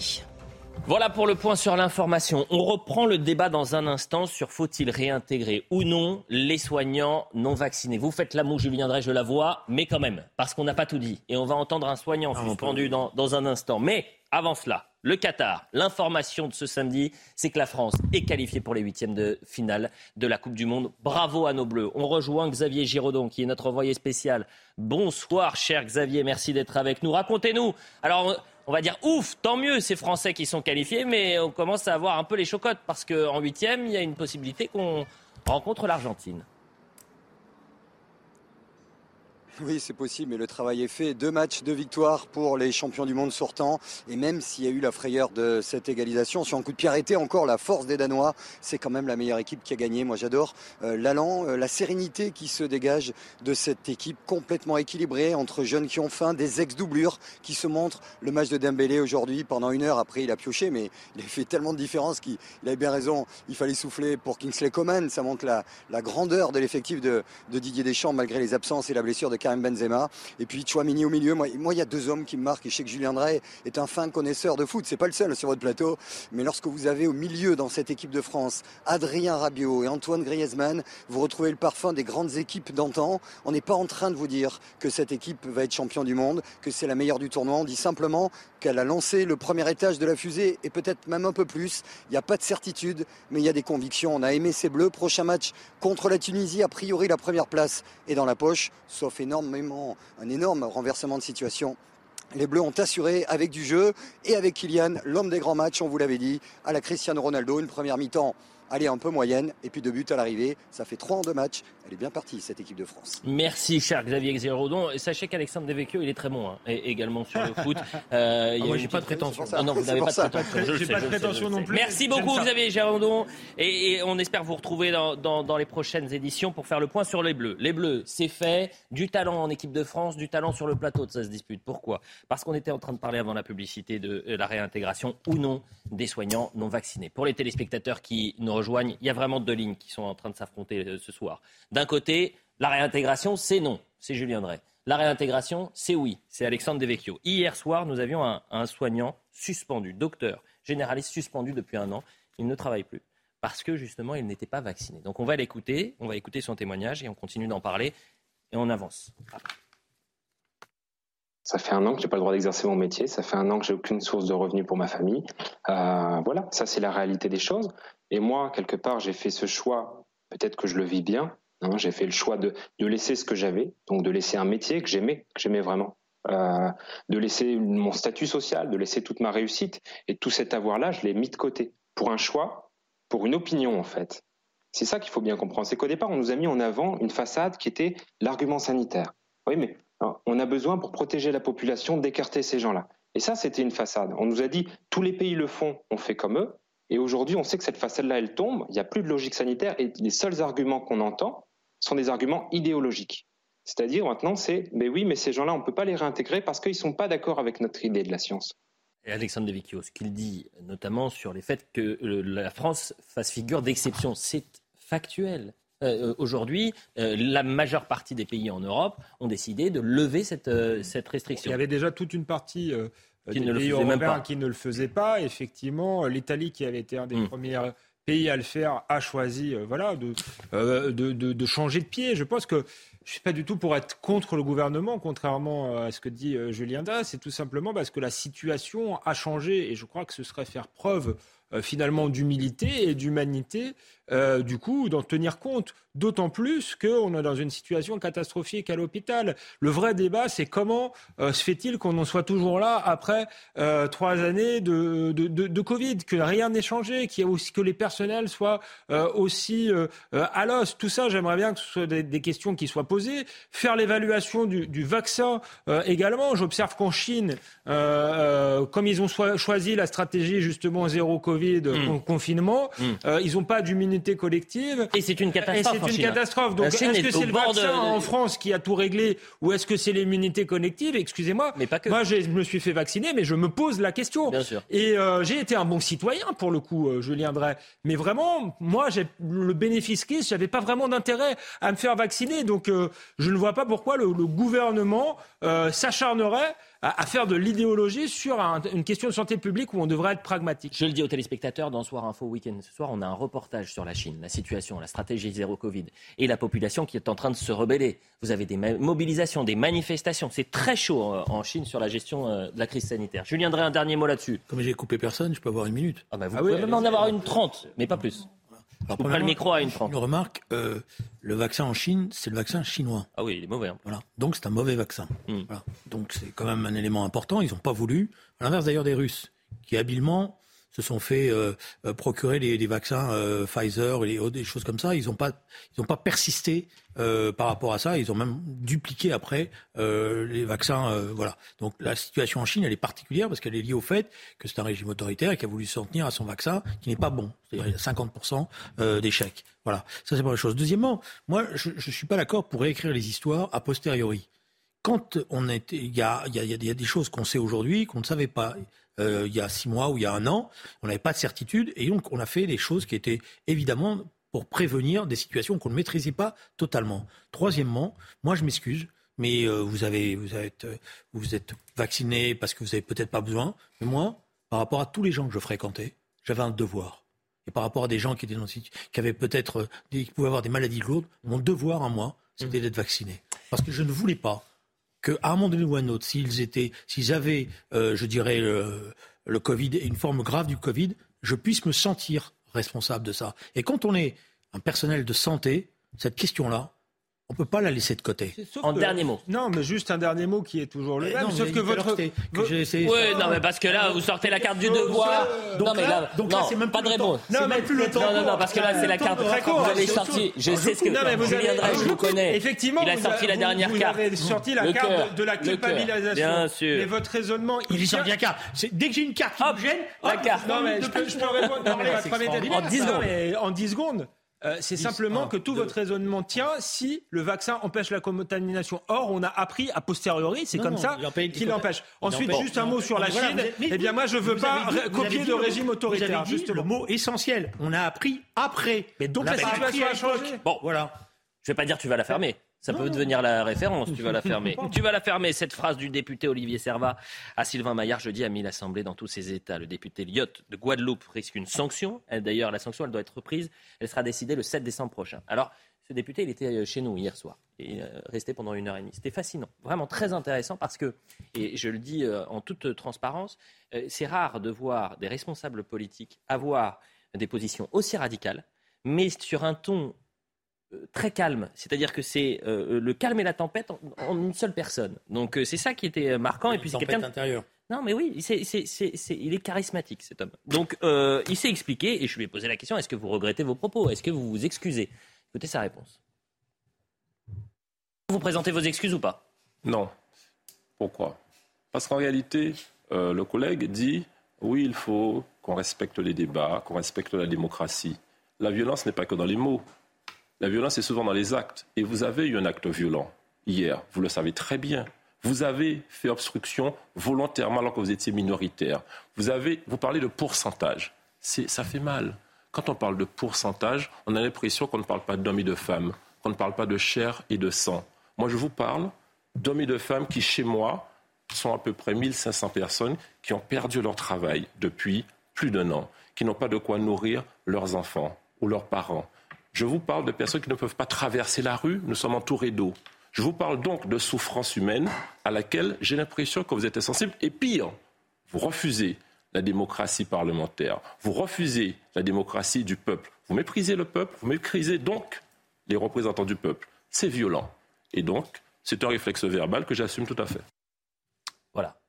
Voilà pour le point sur l'information. On reprend le débat dans un instant sur faut-il réintégrer ou non les soignants non vaccinés. Vous faites la moue, Julien Drey, je la vois, mais quand même, parce qu'on n'a pas tout dit. Et on va entendre un soignant ah, suspendu dans, dans un instant. Mais avant cela, le Qatar, l'information de ce samedi, c'est que la France est qualifiée pour les huitièmes de finale de la Coupe du Monde. Bravo à nos Bleus. On rejoint Xavier Giraudon, qui est notre envoyé spécial. Bonsoir, cher Xavier, merci d'être avec nous. Racontez-nous. Alors, on va dire ouf, tant mieux ces Français qui sont qualifiés, mais on commence à avoir un peu les chocottes parce qu'en huitième, il y a une possibilité qu'on rencontre l'Argentine. Oui, c'est possible, mais le travail est fait. Deux matchs, deux victoires pour les champions du monde sortants. Et même s'il y a eu la frayeur de cette égalisation, sur un coup de pied arrêté, encore la force des Danois, c'est quand même la meilleure équipe qui a gagné. Moi, j'adore euh, l'allant, euh, la sérénité qui se dégage de cette équipe complètement équilibrée entre jeunes qui ont faim, des ex-doublures qui se montrent. Le match de Dembélé aujourd'hui, pendant une heure, après, il a pioché, mais il a fait tellement de différence qu'il avait bien raison. Il fallait souffler pour Kingsley Coman. Ça montre la, grandeur de l'effectif de, de Didier Deschamps, malgré les absences et la blessure de Karim Benzema. Et puis Chouamini au milieu. Moi, il y a deux hommes qui me marquent. Et je sais que Julien Drey est un fin connaisseur de foot. C'est pas le seul sur votre plateau. Mais lorsque vous avez au milieu dans cette équipe de France Adrien Rabiot et Antoine Griezmann, vous retrouvez le parfum des grandes équipes d'antan. On n'est pas en train de vous dire que cette équipe va être champion du monde, que c'est la meilleure du tournoi. On dit simplement qu'elle a lancé le premier étage de la fusée et peut-être même un peu plus. Il n'y a pas de certitude, mais il y a des convictions. On a aimé ces bleus. Prochain match contre la Tunisie, a priori la première place est dans la poche, sauf énormément, un énorme renversement de situation les Bleus ont assuré avec du jeu et avec Kylian, l'homme des grands matchs, on vous l'avait dit, à la Cristiano Ronaldo. Une première mi-temps allez, un peu moyenne, et puis deux buts à l'arrivée. Ça fait trois en deux matchs. Elle est bien partie, cette équipe de France. Merci, cher Xavier Xérodon. Sachez qu'Alexandre Devecchio, il est très bon, hein, et également sur le foot. Euh, ah, moi, j'ai pas de prétention. Ah, non, vous n'avez pas, de prétention. J'ai pas de prétention non plus. Merci beaucoup, Xavier Xérodon. Et, on espère vous retrouver dans, dans, les prochaines éditions pour faire le point sur les Bleus. Les Bleus, c'est fait. Du talent en équipe de France, du talent sur le plateau de ça se dispute. Pourquoi? Parce qu'on était en train de parler avant la publicité de la réintégration ou non des soignants non vaccinés. Pour les téléspectateurs qui nous rejoignent, il y a vraiment deux lignes qui sont en train de s'affronter euh, ce soir. D'un côté, la réintégration, c'est non, c'est Julien Drey. La réintégration, c'est oui, c'est Alexandre Devecchio. Hier soir, nous avions un, soignant suspendu, docteur, généraliste suspendu depuis un an. Il ne travaille plus parce que justement, il n'était pas vacciné. Donc on va l'écouter, on va écouter son témoignage et on continue d'en parler et on avance. Ça fait un an que j'ai pas le droit d'exercer mon métier. Ça fait un an que j'ai aucune source de revenus pour ma famille. Euh, voilà, ça c'est la réalité des choses. Et moi, quelque part, j'ai fait ce choix. Peut-être que je le vis bien. Hein. j'ai fait le choix de, de laisser ce que j'avais, donc de laisser un métier que j'aimais, que j'aimais vraiment, euh, de laisser mon statut social, de laisser toute ma réussite. Et tout cet avoir-là, je l'ai mis de côté pour un choix, pour une opinion en fait. C'est ça qu'il faut bien comprendre. C'est qu'au départ, on nous a mis en avant une façade qui était l'argument sanitaire. Oui, mais on a besoin pour protéger la population d'écarter ces gens-là. Et ça, c'était une façade. On nous a dit tous les pays le font, on fait comme eux. Et aujourd'hui, on sait que cette façade-là, elle tombe. Il n'y a plus de logique sanitaire et les seuls arguments qu'on entend sont des arguments idéologiques. C'est-à-dire maintenant, c'est mais oui, mais ces gens-là, on ne peut pas les réintégrer parce qu'ils ne sont pas d'accord avec notre idée de la science. Et Alexandre Devicchio, ce qu'il dit notamment sur les faits que euh, la France fasse figure d'exception, c'est factuel. Euh, aujourd'hui, euh, la majeure partie des pays en Europe ont décidé de lever cette, euh, cette restriction. Il y avait déjà toute une partie qui des ne pays européens qui ne le faisait pas. Effectivement, l'Italie, qui avait été un des hmm. premiers pays à le faire, a choisi voilà, de, de, de, changer de pied. Je pense que je ne suis pas du tout pour être contre le gouvernement, contrairement à ce que dit Julien Das. C'est tout simplement parce que la situation a changé et je crois que ce serait faire preuve finalement d'humilité et d'humanité euh, du coup, d'en tenir compte. D'autant plus qu'on est dans une situation catastrophique à l'hôpital. Le vrai débat, c'est comment euh, se fait-il qu'on en soit toujours là après euh, trois années de, de, de, Covid, que rien n'ait changé, qu'il y aussi, que les personnels soient aussi à l'os? Tout ça, j'aimerais bien que ce soit des, questions qui soient posées. Faire l'évaluation du, du, vaccin également. J'observe qu'en Chine, comme ils ont choisi la stratégie justement zéro Covid, mmh. confinement, mmh. ils n'ont pas d'immunité collective. Et c'est une catastrophe. C'est une catastrophe. Donc, est-ce que c'est le vaccin en France qui a tout réglé ou est-ce que c'est l'immunité collective? Excusez-moi. Mais pas que. Moi, je me suis fait vacciner, mais je me pose la question. Bien sûr. Et euh, j'ai été un bon citoyen pour le coup, euh, Julien Drey. Mais vraiment, moi, j'ai le bénéfice qui, j'avais pas vraiment d'intérêt à me faire vacciner. Donc, euh, je ne vois pas pourquoi le, le gouvernement s'acharnerait à, faire de l'idéologie sur une question de santé publique où on devrait être pragmatique. Je le dis aux téléspectateurs dans Soir Info Week-end. Ce soir, on a un reportage sur la Chine, la situation, la stratégie zéro Covid et la population qui est en train de se rebeller. Vous avez des mobilisations, des manifestations. C'est très chaud euh, en Chine sur la gestion euh, de la crise sanitaire. Je viendrai un dernier mot là-dessus. Comme j'ai coupé personne, je peux avoir une minute. Ah bah vous ah pouvez même en avoir une trente, mais pas plus. Alors, le micro à une franc. Je remarque, euh, le vaccin en Chine, c'est le vaccin chinois. Ah oui, il est mauvais. Hein. Voilà. Donc c'est un mauvais vaccin. Hmm. Voilà. Donc c'est quand même un élément important. Ils n'ont pas voulu, à l'inverse d'ailleurs des Russes, qui habilement se sont fait euh, euh, procurer des, vaccins euh, Pfizer et des choses comme ça. Ils n'ont pas, ils ont pas persisté par rapport à ça. Ils ont même dupliqué après les vaccins. voilà. Donc la situation en Chine, elle est particulière parce qu'elle est liée au fait que c'est un régime autoritaire et qui a voulu s'en tenir à son vaccin qui n'est pas bon. C'est-à-dire il y a 50% d'échecs. Voilà. Ça c'est pas la chose. Deuxièmement, moi je, ne suis pas d'accord pour réécrire les histoires a posteriori quand on était, il y a, y, a, y a, des choses qu'on sait aujourd'hui qu'on ne savait pas. Euh, il y a six mois ou il y a un an. On n'avait pas de certitude et donc on a fait des choses qui étaient évidemment pour prévenir des situations qu'on ne maîtrisait pas totalement. Troisièmement, moi je m'excuse, mais euh, vous avez vous êtes euh, vous êtes vacciné parce que vous avez peut-être pas besoin. Mais moi, par rapport à tous les gens que je fréquentais, j'avais un devoir. Et par rapport à des gens qui étaient dans qui avaient peut-être qui pouvaient avoir des maladies lourdes, mon devoir à moi, c'était mmh. d'être vacciné parce que je ne voulais pas qu'à un moment donné ou à un autre, s'ils étaient, s'ils avaient, euh, je dirais, le, le Covid, une forme grave du Covid, je puisse me sentir responsable de ça. Et quand on est un personnel de santé, cette question-là, on ne peut pas la laisser de côté. En dernier mot. Non, mais juste un dernier mot qui est toujours le même. sauf que votre. oui, non, mais parce que là, vous sortez la carte du devoir. Donc non, mais là, donc non, là, c'est même pas de le réponse. C'est même plus le temps. Non, non, non, parce que là, c'est la carte. Vous avez sorti. Je sais ce que. Non, mais vous avez- je vous connais. Effectivement, Il a vous sorti la dernière vous carte. avez sorti la Le carte cœur, de la le culpabilisation. Bien sûr. Mais votre raisonnement, Il est sorti la carte. Dès que j'ai une carte qui me gêne, la carte. Non, mais je peux, je peux répondre. Non, mais. En 10 Non, secondes. mais En 10 secondes. Euh, c'est simplement un, que tout deux. votre raisonnement tient si le vaccin empêche la contamination. Or, on a appris a posteriori, c'est comme non, ça, il empêche- qu'il l'empêche. il Ensuite, empêche- juste un mot sur la Voilà, Chine. vous avez- eh bien, moi, je veux vous pas avez dit- vous avez copier de le- régime Vous autoritaire, avez dit justement. le mot essentiel. On a appris après. Mais donc la situation a changé. Bon, Voilà. Je vais pas dire tu vas la fermer. Ça peut devenir la référence, tu vas la fermer. tu vas la fermer, cette phrase du député Olivier Servat à Sylvain Maillard jeudi a mis l'Assemblée dans tous ses états. Le député Lyotte de Guadeloupe risque une sanction. D'ailleurs, la sanction, elle doit être reprise. Elle sera décidée le 7 décembre prochain. Alors, ce député, il était euh, chez nous hier soir. Et euh, resté pendant une heure et demie. C'était fascinant, vraiment très intéressant parce que, et je le dis euh, en toute transparence, c'est rare de voir des responsables politiques avoir des positions aussi radicales, mais sur un ton très calme. C'est-à-dire que c'est euh, le calme et la tempête en, en une seule personne. Donc euh, c'est ça qui était marquant. Et puis c'est Tempête quelqu'un. intérieure. Non, mais oui, c'est, c'est, c'est, c'est- il est charismatique cet homme. Donc euh, il s'est expliqué et je lui ai posé la question est-ce que vous regrettez vos propos? Est-ce que vous vous excusez? Écoutez sa réponse. Vous présentez vos excuses ou pas? Non. Pourquoi? Parce qu'en réalité, euh, le collègue dit oui, il faut qu'on respecte les débats, qu'on respecte la démocratie. La violence n'est pas que dans les mots. La violence est souvent dans les actes. Et vous avez eu un acte violent hier, vous le savez très bien. Vous avez fait obstruction volontairement alors que vous étiez minoritaire. Vous, avez, vous parlez de pourcentage. Ça fait mal. Quand on parle de pourcentage, on a l'impression qu'on ne parle pas d'hommes et de femmes, qu'on ne parle pas de chair et de sang. Moi, je vous parle d'hommes et de femmes qui, chez moi, sont à peu près 1500 personnes qui ont perdu leur travail depuis plus d'un an, qui n'ont pas de quoi nourrir leurs enfants ou leurs parents. Je vous parle de personnes qui ne peuvent pas traverser la rue, nous sommes entourés d'eau. Je vous parle donc de souffrance humaine à laquelle j'ai l'impression que vous êtes insensible. Et pire, vous refusez la démocratie parlementaire, vous refusez la démocratie du peuple, vous méprisez le peuple, vous méprisez donc les représentants du peuple. C'est violent. Et donc, c'est un réflexe verbal que j'assume tout à fait.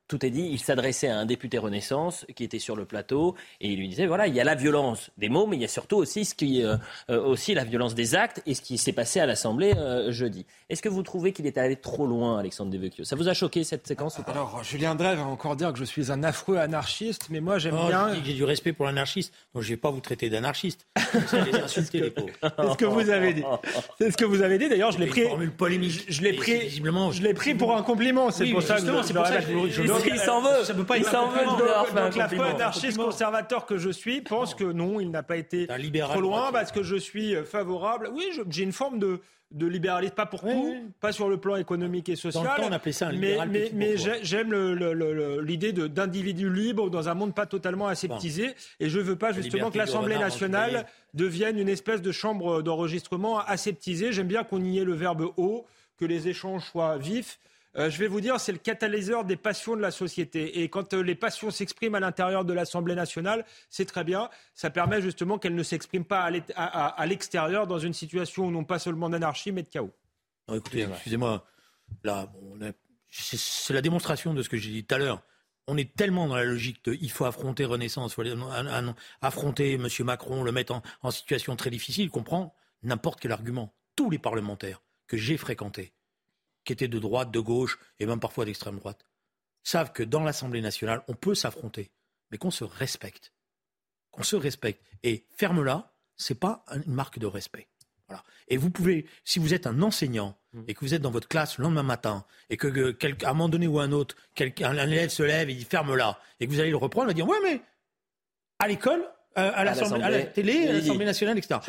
Tout est dit. Il s'adressait à un député Renaissance qui était sur le plateau et il lui disait voilà, il y a la violence des mots, mais il y a surtout aussi ce qui, euh, euh, aussi la violence des actes et ce qui s'est passé à l'Assemblée euh, jeudi. Est-ce que vous trouvez qu'il est allé trop loin, Alexandre Devecchio? Ça vous a choqué cette séquence ou pas? Alors, Julien Drey va encore dire que je suis un affreux anarchiste, mais moi j'aime Oh, bien. je dis que J'ai du respect pour l'anarchiste, donc je ne vais pas vous traiter d'anarchiste. C'est ce que vous avez dit. C'est ce que vous avez dit. D'ailleurs, je l'ai pris. formule polémique. Je, l'ai pris. visiblement, Je l'ai pris pour un compliment. C'est Oui, pour ça que justement, je- pour ça répète. que je vous- je- Donc, Il s'en veut. Ça peut pas Il s'en veut Donc la compliment. anarchiste conservateur que je suis pense que non, il n'a pas été un libéral trop loin parce que je suis euh, favorable. Oui, j'ai une forme de, de libéralisme, pas pour tout, pas sur le plan économique et social. Dans le temps, on appelait ça un mais libéral mais, j'aime l'idée d'individus libres dans un monde pas totalement aseptisé. Et je veux pas justement que l'Assemblée nationale devienne une espèce de chambre d'enregistrement aseptisée. J'aime bien qu'on y ait le verbe haut, que les échanges soient vifs. Euh, je vais vous dire, c'est le catalyseur des passions de la société. Et quand euh, les passions s'expriment à l'intérieur de l'Assemblée nationale, c'est très bien. Ça permet justement qu'elles ne s'expriment pas à l'extérieur dans une situation où non pas seulement d'anarchie, mais de chaos. Écoutez, excusez-moi, là, c'est la démonstration de ce que j'ai dit tout à l'heure. On est tellement dans la logique de il faut affronter Renaissance, affronter M. Macron, le mettre en, en situation très difficile, qu'on prend n'importe quel argument. Tous les parlementaires que j'ai fréquentés, qui étaient de droite, de gauche et même parfois d'extrême droite, savent que dans l'Assemblée nationale, on peut s'affronter, mais qu'on se respecte. Qu'on se respecte. Et ferme-la, c'est pas une marque de respect. Voilà. Et vous pouvez, si vous êtes un enseignant et que vous êtes dans votre classe le lendemain matin et que, que quel- à un moment donné ou à un autre, un élève se lève et dit ferme-la et que vous allez le reprendre, il va dire ouais mais à l'école, euh, à, à la télé, à l'Assemblée nationale, etc.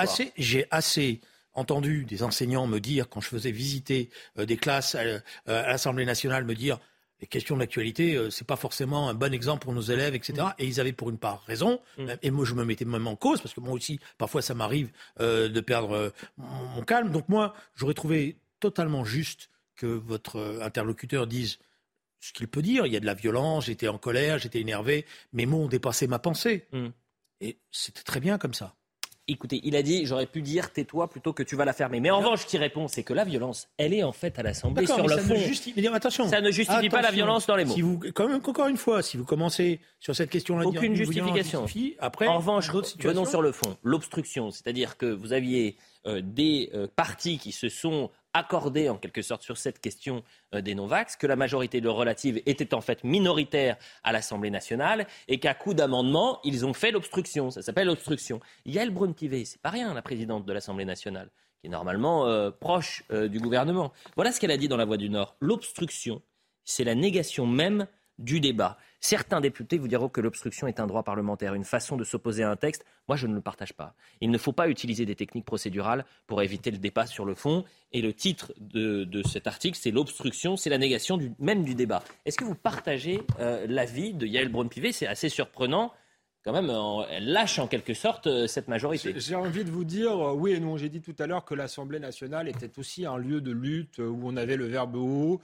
Assez, j'ai assez entendu des enseignants me dire quand je faisais visiter euh, des classes à, euh, à l'Assemblée nationale me dire les questions d'actualité, euh, c'est pas forcément un bon exemple pour nos élèves, etc. Mm. Et ils avaient pour une part raison. Et moi, je me mettais même en cause parce que moi aussi, parfois, ça m'arrive euh, de perdre euh, mon, calme. Donc moi, j'aurais trouvé totalement juste que votre euh, interlocuteur dise ce qu'il peut dire. Il y a de la violence, j'étais en colère, j'étais énervé, mes mots ont dépassé ma pensée. Mm. Et c'était très bien comme ça. Écoutez, il a dit, j'aurais pu dire tais-toi plutôt que tu vas la fermer. Mais en revanche, ce qui répond, c'est que la violence, elle est en fait à l'Assemblée sur le fond. Ne attention, ça ne justifie pas la violence dans les mots. Si vous, quand même, encore une fois, si vous commencez sur cette question-là, aucune justification. après, en revanche, venons sur le fond. L'obstruction, c'est-à-dire que vous aviez euh, des euh, partis qui se sont accordé en quelque sorte sur cette question euh, des non-vax, que la majorité de relative était en fait minoritaire à l'Assemblée nationale et qu'à coup d'amendement, ils ont fait l'obstruction. Ça s'appelle l'obstruction. Yael Brun-Pivet, c'est pas rien, la présidente de l'Assemblée nationale, qui est normalement euh, proche euh, du gouvernement. Voilà ce qu'elle a dit dans La Voix du Nord. L'obstruction, c'est la négation même du débat. Certains députés vous diront que l'obstruction est un droit parlementaire, une façon de s'opposer à un texte. Moi, je ne le partage pas. Il ne faut pas utiliser des techniques procédurales pour éviter le débat sur le fond. Et le titre de, cet article, c'est l'obstruction, c'est la négation même du débat. Est-ce que vous partagez euh, l'avis de Yael Braun-Pivet? C'est assez surprenant quand même, elle lâche en quelque sorte euh, cette majorité. J'ai envie de vous dire, euh, oui et non, j'ai dit tout à l'heure que l'Assemblée nationale était aussi un lieu de lutte où on avait le verbe haut,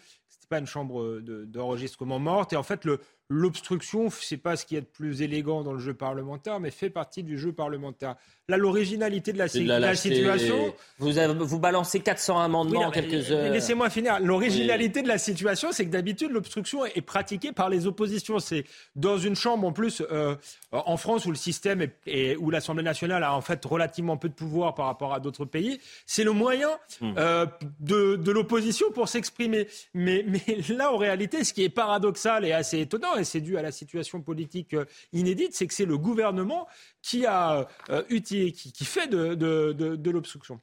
pas une chambre d'enregistrement morte, et en fait l'obstruction, c'est pas ce qui est de plus élégant dans le jeu parlementaire, mais fait partie du jeu parlementaire. Là, l'originalité de la, situation. Vous, vous balancez 400 amendements en quelques heures. Laissez-moi finir. L'originalité de la situation, c'est que d'habitude, l'obstruction est pratiquée par les oppositions. C'est dans une chambre, en plus, euh, en France, où le système est, où l'Assemblée nationale a en fait relativement peu de pouvoir par rapport à d'autres pays. C'est le moyen hmm. euh, de, de l'opposition pour s'exprimer. Mais, mais là, en réalité, ce qui est paradoxal et assez étonnant, et c'est dû à la situation politique euh, inédite, c'est que c'est le gouvernement qui a euh, utilisé, qui, fait de, de, l'obstruction.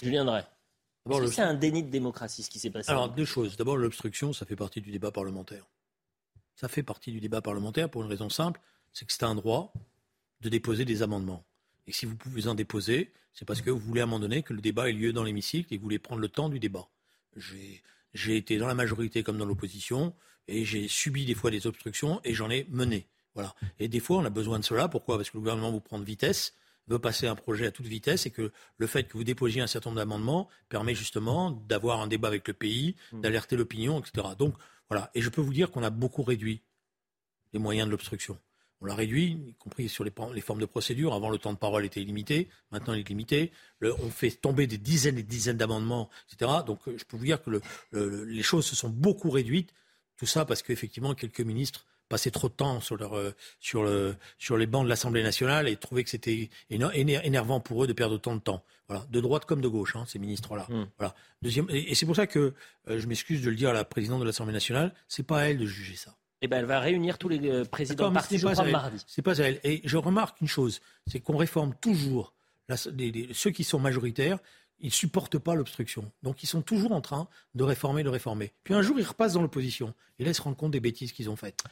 Julien Drey. C'est un déni de démocratie ce qui s'est passé. Alors, deux choses. D'abord, l'obstruction, ça fait partie du débat parlementaire. Ça fait partie du débat parlementaire pour une raison simple, c'est que c'est un droit de déposer des amendements. Et si vous pouvez en déposer, c'est parce que vous voulez à un moment donné que le débat ait lieu dans l'hémicycle et que vous voulez prendre le temps du débat. J'ai été dans la majorité comme dans l'opposition et j'ai subi des fois des obstructions et j'en ai mené. Voilà. Et des fois, on a besoin de cela. Pourquoi? Parce que le gouvernement vous prend de vitesse, veut passer un projet à toute vitesse et que le fait que vous déposiez un certain nombre d'amendements permet justement d'avoir un débat avec le pays, mmh. d'alerter l'opinion, etc. Donc voilà. Et je peux vous dire qu'on a beaucoup réduit les moyens de l'obstruction. On l'a réduit, y compris sur les, formes de procédure. Avant, le temps de parole était illimité. Maintenant, il est limité. on fait tomber des dizaines et des dizaines d'amendements, etc. Donc, je peux vous dire que les choses se sont beaucoup réduites tout ça parce qu'effectivement, quelques ministres passaient trop de temps sur, leur, euh, sur, le, sur les bancs de l'Assemblée nationale et trouvaient que c'était énervant pour eux de perdre autant de temps. Voilà, de droite comme de gauche, hein, ces ministres-là. Hmm. Voilà. Deuxième, et, c'est pour ça que euh, je m'excuse de le dire à la présidente de l'Assemblée nationale, c'est pas à elle de juger ça. Eh ben, elle va réunir tous les euh, présidents de je crois, mardi. C'est pas à elle. Et je remarque une chose, c'est qu'on réforme toujours ceux qui sont majoritaires ils ne supportent pas l'obstruction. Donc ils sont toujours en train de réformer, de réformer. Puis un jour, ils repassent dans l'opposition. Et là, ils se rendent compte des bêtises qu'ils ont faites.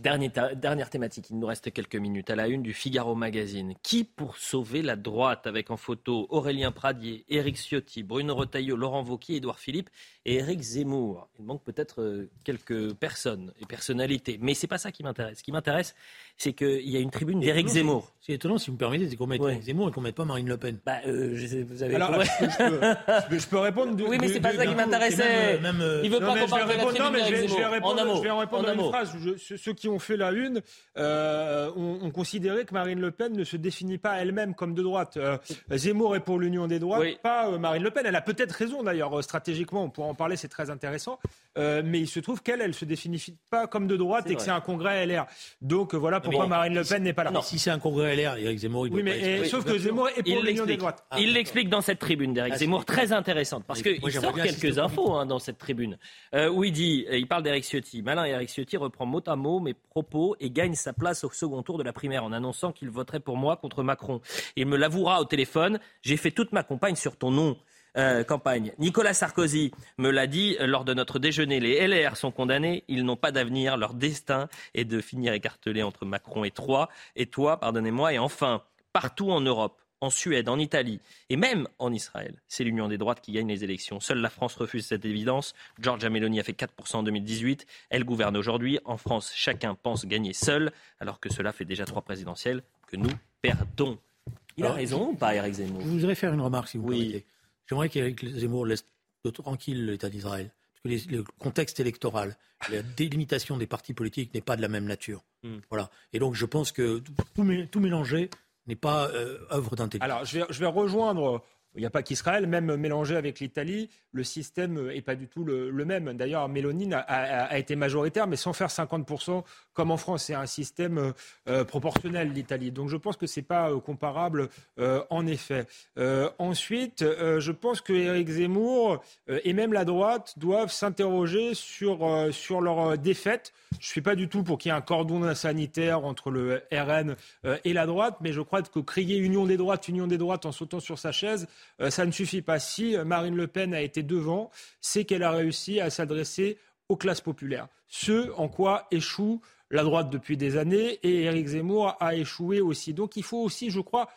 Dernière, thématique, il nous reste quelques minutes. À la une du Figaro Magazine. Qui pour sauver la droite Avec en photo Aurélien Pradier, Éric Ciotti, Bruno Retailleau, Laurent Wauquiez, Édouard Philippe et Éric Zemmour? Il manque peut-être euh, quelques personnes et personnalités. Mais c'est pas ça qui m'intéresse. Ce qui m'intéresse, c'est qu'il y a une tribune d'Éric Zemmour. C'est étonnant, si vous me permettez, c'est qu'on mette Éric Zemmour et qu'on ne mette pas Marine Le Pen. Bah, euh, je, vous avez Alors, je, peux, répondre. oui, mais c'est pas ça qui m'intéressait. Euh, il veut pas qu'on parle de la tribune d'Éric Zemmour. En un mot. Je vais en répondre en une phrase. Ceux qui ont fait la une euh, ont, considéré que Marine Le Pen ne se définit pas elle-même comme de droite. Euh, Zemmour est pour l'union des droites, pas euh, Marine Le Pen. Elle a peut-être raison d'ailleurs stratégiquement, on pourra en parler, c'est très intéressant. mais il se trouve qu'elle, elle se définit pas comme de droite et que c'est un congrès LR. Donc voilà pourquoi Marine Le Pen n'est pas là. Non. Si c'est un congrès LR, Eric Zemmour, il oui, mais sauf que Zemmour est pour l'union des droites. il l'explique dans cette tribune d'Eric ah, Zemmour, très intéressante, parce qu'il sort quelques infos hein, dans cette tribune, où il dit, il parle d'Eric Ciotti. Malin Eric Ciotti reprend mot à mot mes propos et gagne sa place au second tour de la primaire en annonçant qu'il voterait pour moi contre Macron. Il me l'avouera au téléphone, j'ai fait toute ma campagne sur ton nom. Euh, campagne. Nicolas Sarkozy me l'a dit lors de notre déjeuner. Les LR sont condamnés, ils n'ont pas d'avenir, leur destin est de finir écartelé entre Macron et toi, et toi, pardonnez-moi, et enfin, partout en Europe, en Suède, en Italie et même en Israël. C'est l'union des droites qui gagne les élections. Seule la France refuse cette évidence. Giorgia Meloni a fait 4% en 2018. Elle gouverne aujourd'hui. En France, chacun pense gagner seul, alors que cela fait déjà trois présidentielles que nous perdons. Il a raison ou pas, Eric Zemmour? Je voudrais faire une remarque, si vous oui. J'aimerais qu'Eric Zemmour laisse tranquille l'État d'Israël. Parce que le contexte électoral, la délimitation des partis politiques n'est pas de la même nature. Hmm. Voilà. Et donc, je pense que tout, tout mélanger, n'est pas œuvre d'intelligence. Alors, je vais, je vais rejoindre il n'y a pas qu'Israël, même mélangé avec l'Italie, le système n'est pas du tout le, même. D'ailleurs, Mélanie a, été majoritaire, mais sans faire 50% comme en France. C'est un système euh, euh, proportionnel, l'Italie. Donc je pense que ce n'est pas euh, comparable, en effet. ensuite, je pense que Éric Zemmour et même la droite doivent s'interroger sur, sur leur défaite. Je ne suis pas du tout pour qu'il y ait un cordon sanitaire entre le RN et la droite, mais je crois que crier union des droites, union des droites en sautant sur sa chaise, ça ne suffit pas. Si Marine Le Pen a été devant, c'est qu'elle a réussi à s'adresser aux classes populaires. Ce en quoi échoue la droite depuis des années et Éric Zemmour a échoué aussi. Donc il faut aussi, je crois,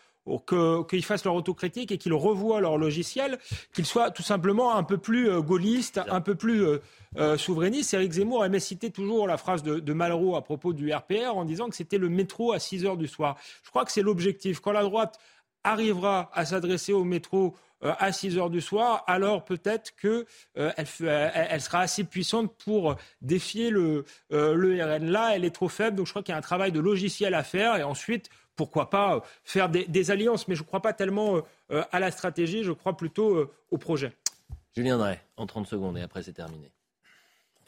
qu'ils fassent leur autocritique et qu'ils revoient leur logiciel, qu'ils soient tout simplement un peu plus euh, gaullistes, un peu plus euh, euh, souverainistes. Éric Zemmour aimait citer toujours la phrase de, de Malraux à propos du RPR en disant que c'était le métro à 6 heures du soir. Je crois que c'est l'objectif. Quand la droite arrivera à s'adresser au métro euh, à 6 heures du soir, alors peut-être qu'elle euh, elle, sera assez puissante pour défier le, euh, RN. Là, elle est trop faible, donc je crois qu'il y a un travail de logiciel à faire et ensuite pourquoi pas faire des, alliances, mais je ne crois pas tellement à la stratégie, je crois plutôt au projet. Julien Drey, en 30 secondes, et après c'est terminé.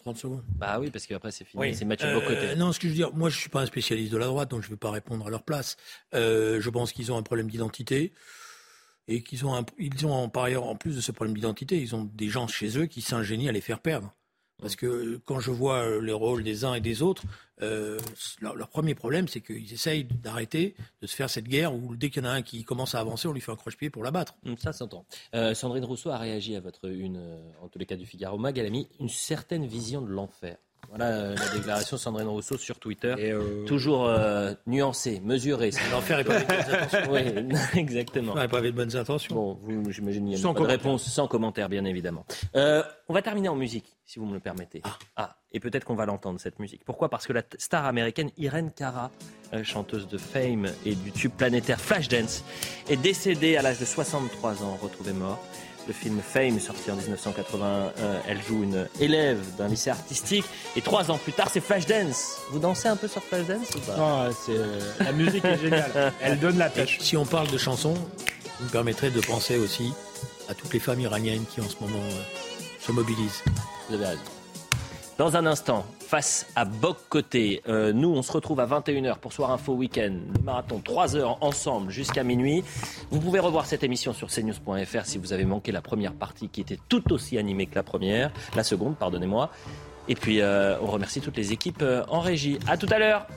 30 secondes Bah oui, parce qu'après c'est fini, c'est Mathieu Bocoté. non, ce que je veux dire, moi je ne suis pas un spécialiste de la droite, donc je ne vais pas répondre à leur place. je pense qu'ils ont un problème d'identité et qu'ils ont, ils ont par ailleurs, en plus de ce problème d'identité, ils ont des gens chez eux qui s'ingénient à les faire perdre. Parce que quand je vois euh, les rôles des uns et des autres, euh, leur, premier problème, c'est qu'ils essayent d'arrêter de se faire cette guerre où dès qu'il y en a un qui commence à avancer, on lui fait un croche-pied pour l'abattre. Hum, ça s'entend. Euh, Sandrine Rousseau a réagi à votre une, en tous les cas du Figaro Mag. Elle a mis une certaine vision de l'enfer. Voilà euh, la déclaration de Sandrine Rousseau sur Twitter. Euh, Toujours euh, nuancée, mesurée. L'enfer est pas avec de bonnes intentions. oui, exactement. pas avec de bonnes intentions. Bon, j'imagine qu'il y a pas de réponse sans commentaire, bien évidemment. on va terminer en musique, si vous me le permettez. Ah. ah et peut-être qu'on va l'entendre, cette musique. Pourquoi? Parce que la star américaine Irene Cara, chanteuse de Fame et du tube planétaire Flashdance, est décédée à l'âge de 63 ans, retrouvée morte le film Fame, sorti en 1981. Elle joue une élève d'un lycée artistique. Et trois ans plus tard, c'est Flashdance. Vous dansez un peu sur Flashdance ou pas? Non, euh, la musique est géniale. Elle donne la pêche. Si on parle de chansons, vous me permettrez de penser aussi à toutes les femmes iraniennes qui en ce moment euh, se mobilisent. Vous avez raison. Dans un instant, face à Boc Côté, euh, nous, on se retrouve à 21h pour Soir Info Week-end, marathon 3 heures ensemble jusqu'à minuit. Vous pouvez revoir cette émission sur cnews.fr si vous avez manqué la première partie qui était tout aussi animée que la première, la seconde, pardonnez-moi. Et puis, euh, on remercie toutes les équipes euh, en régie. À tout à l'heure.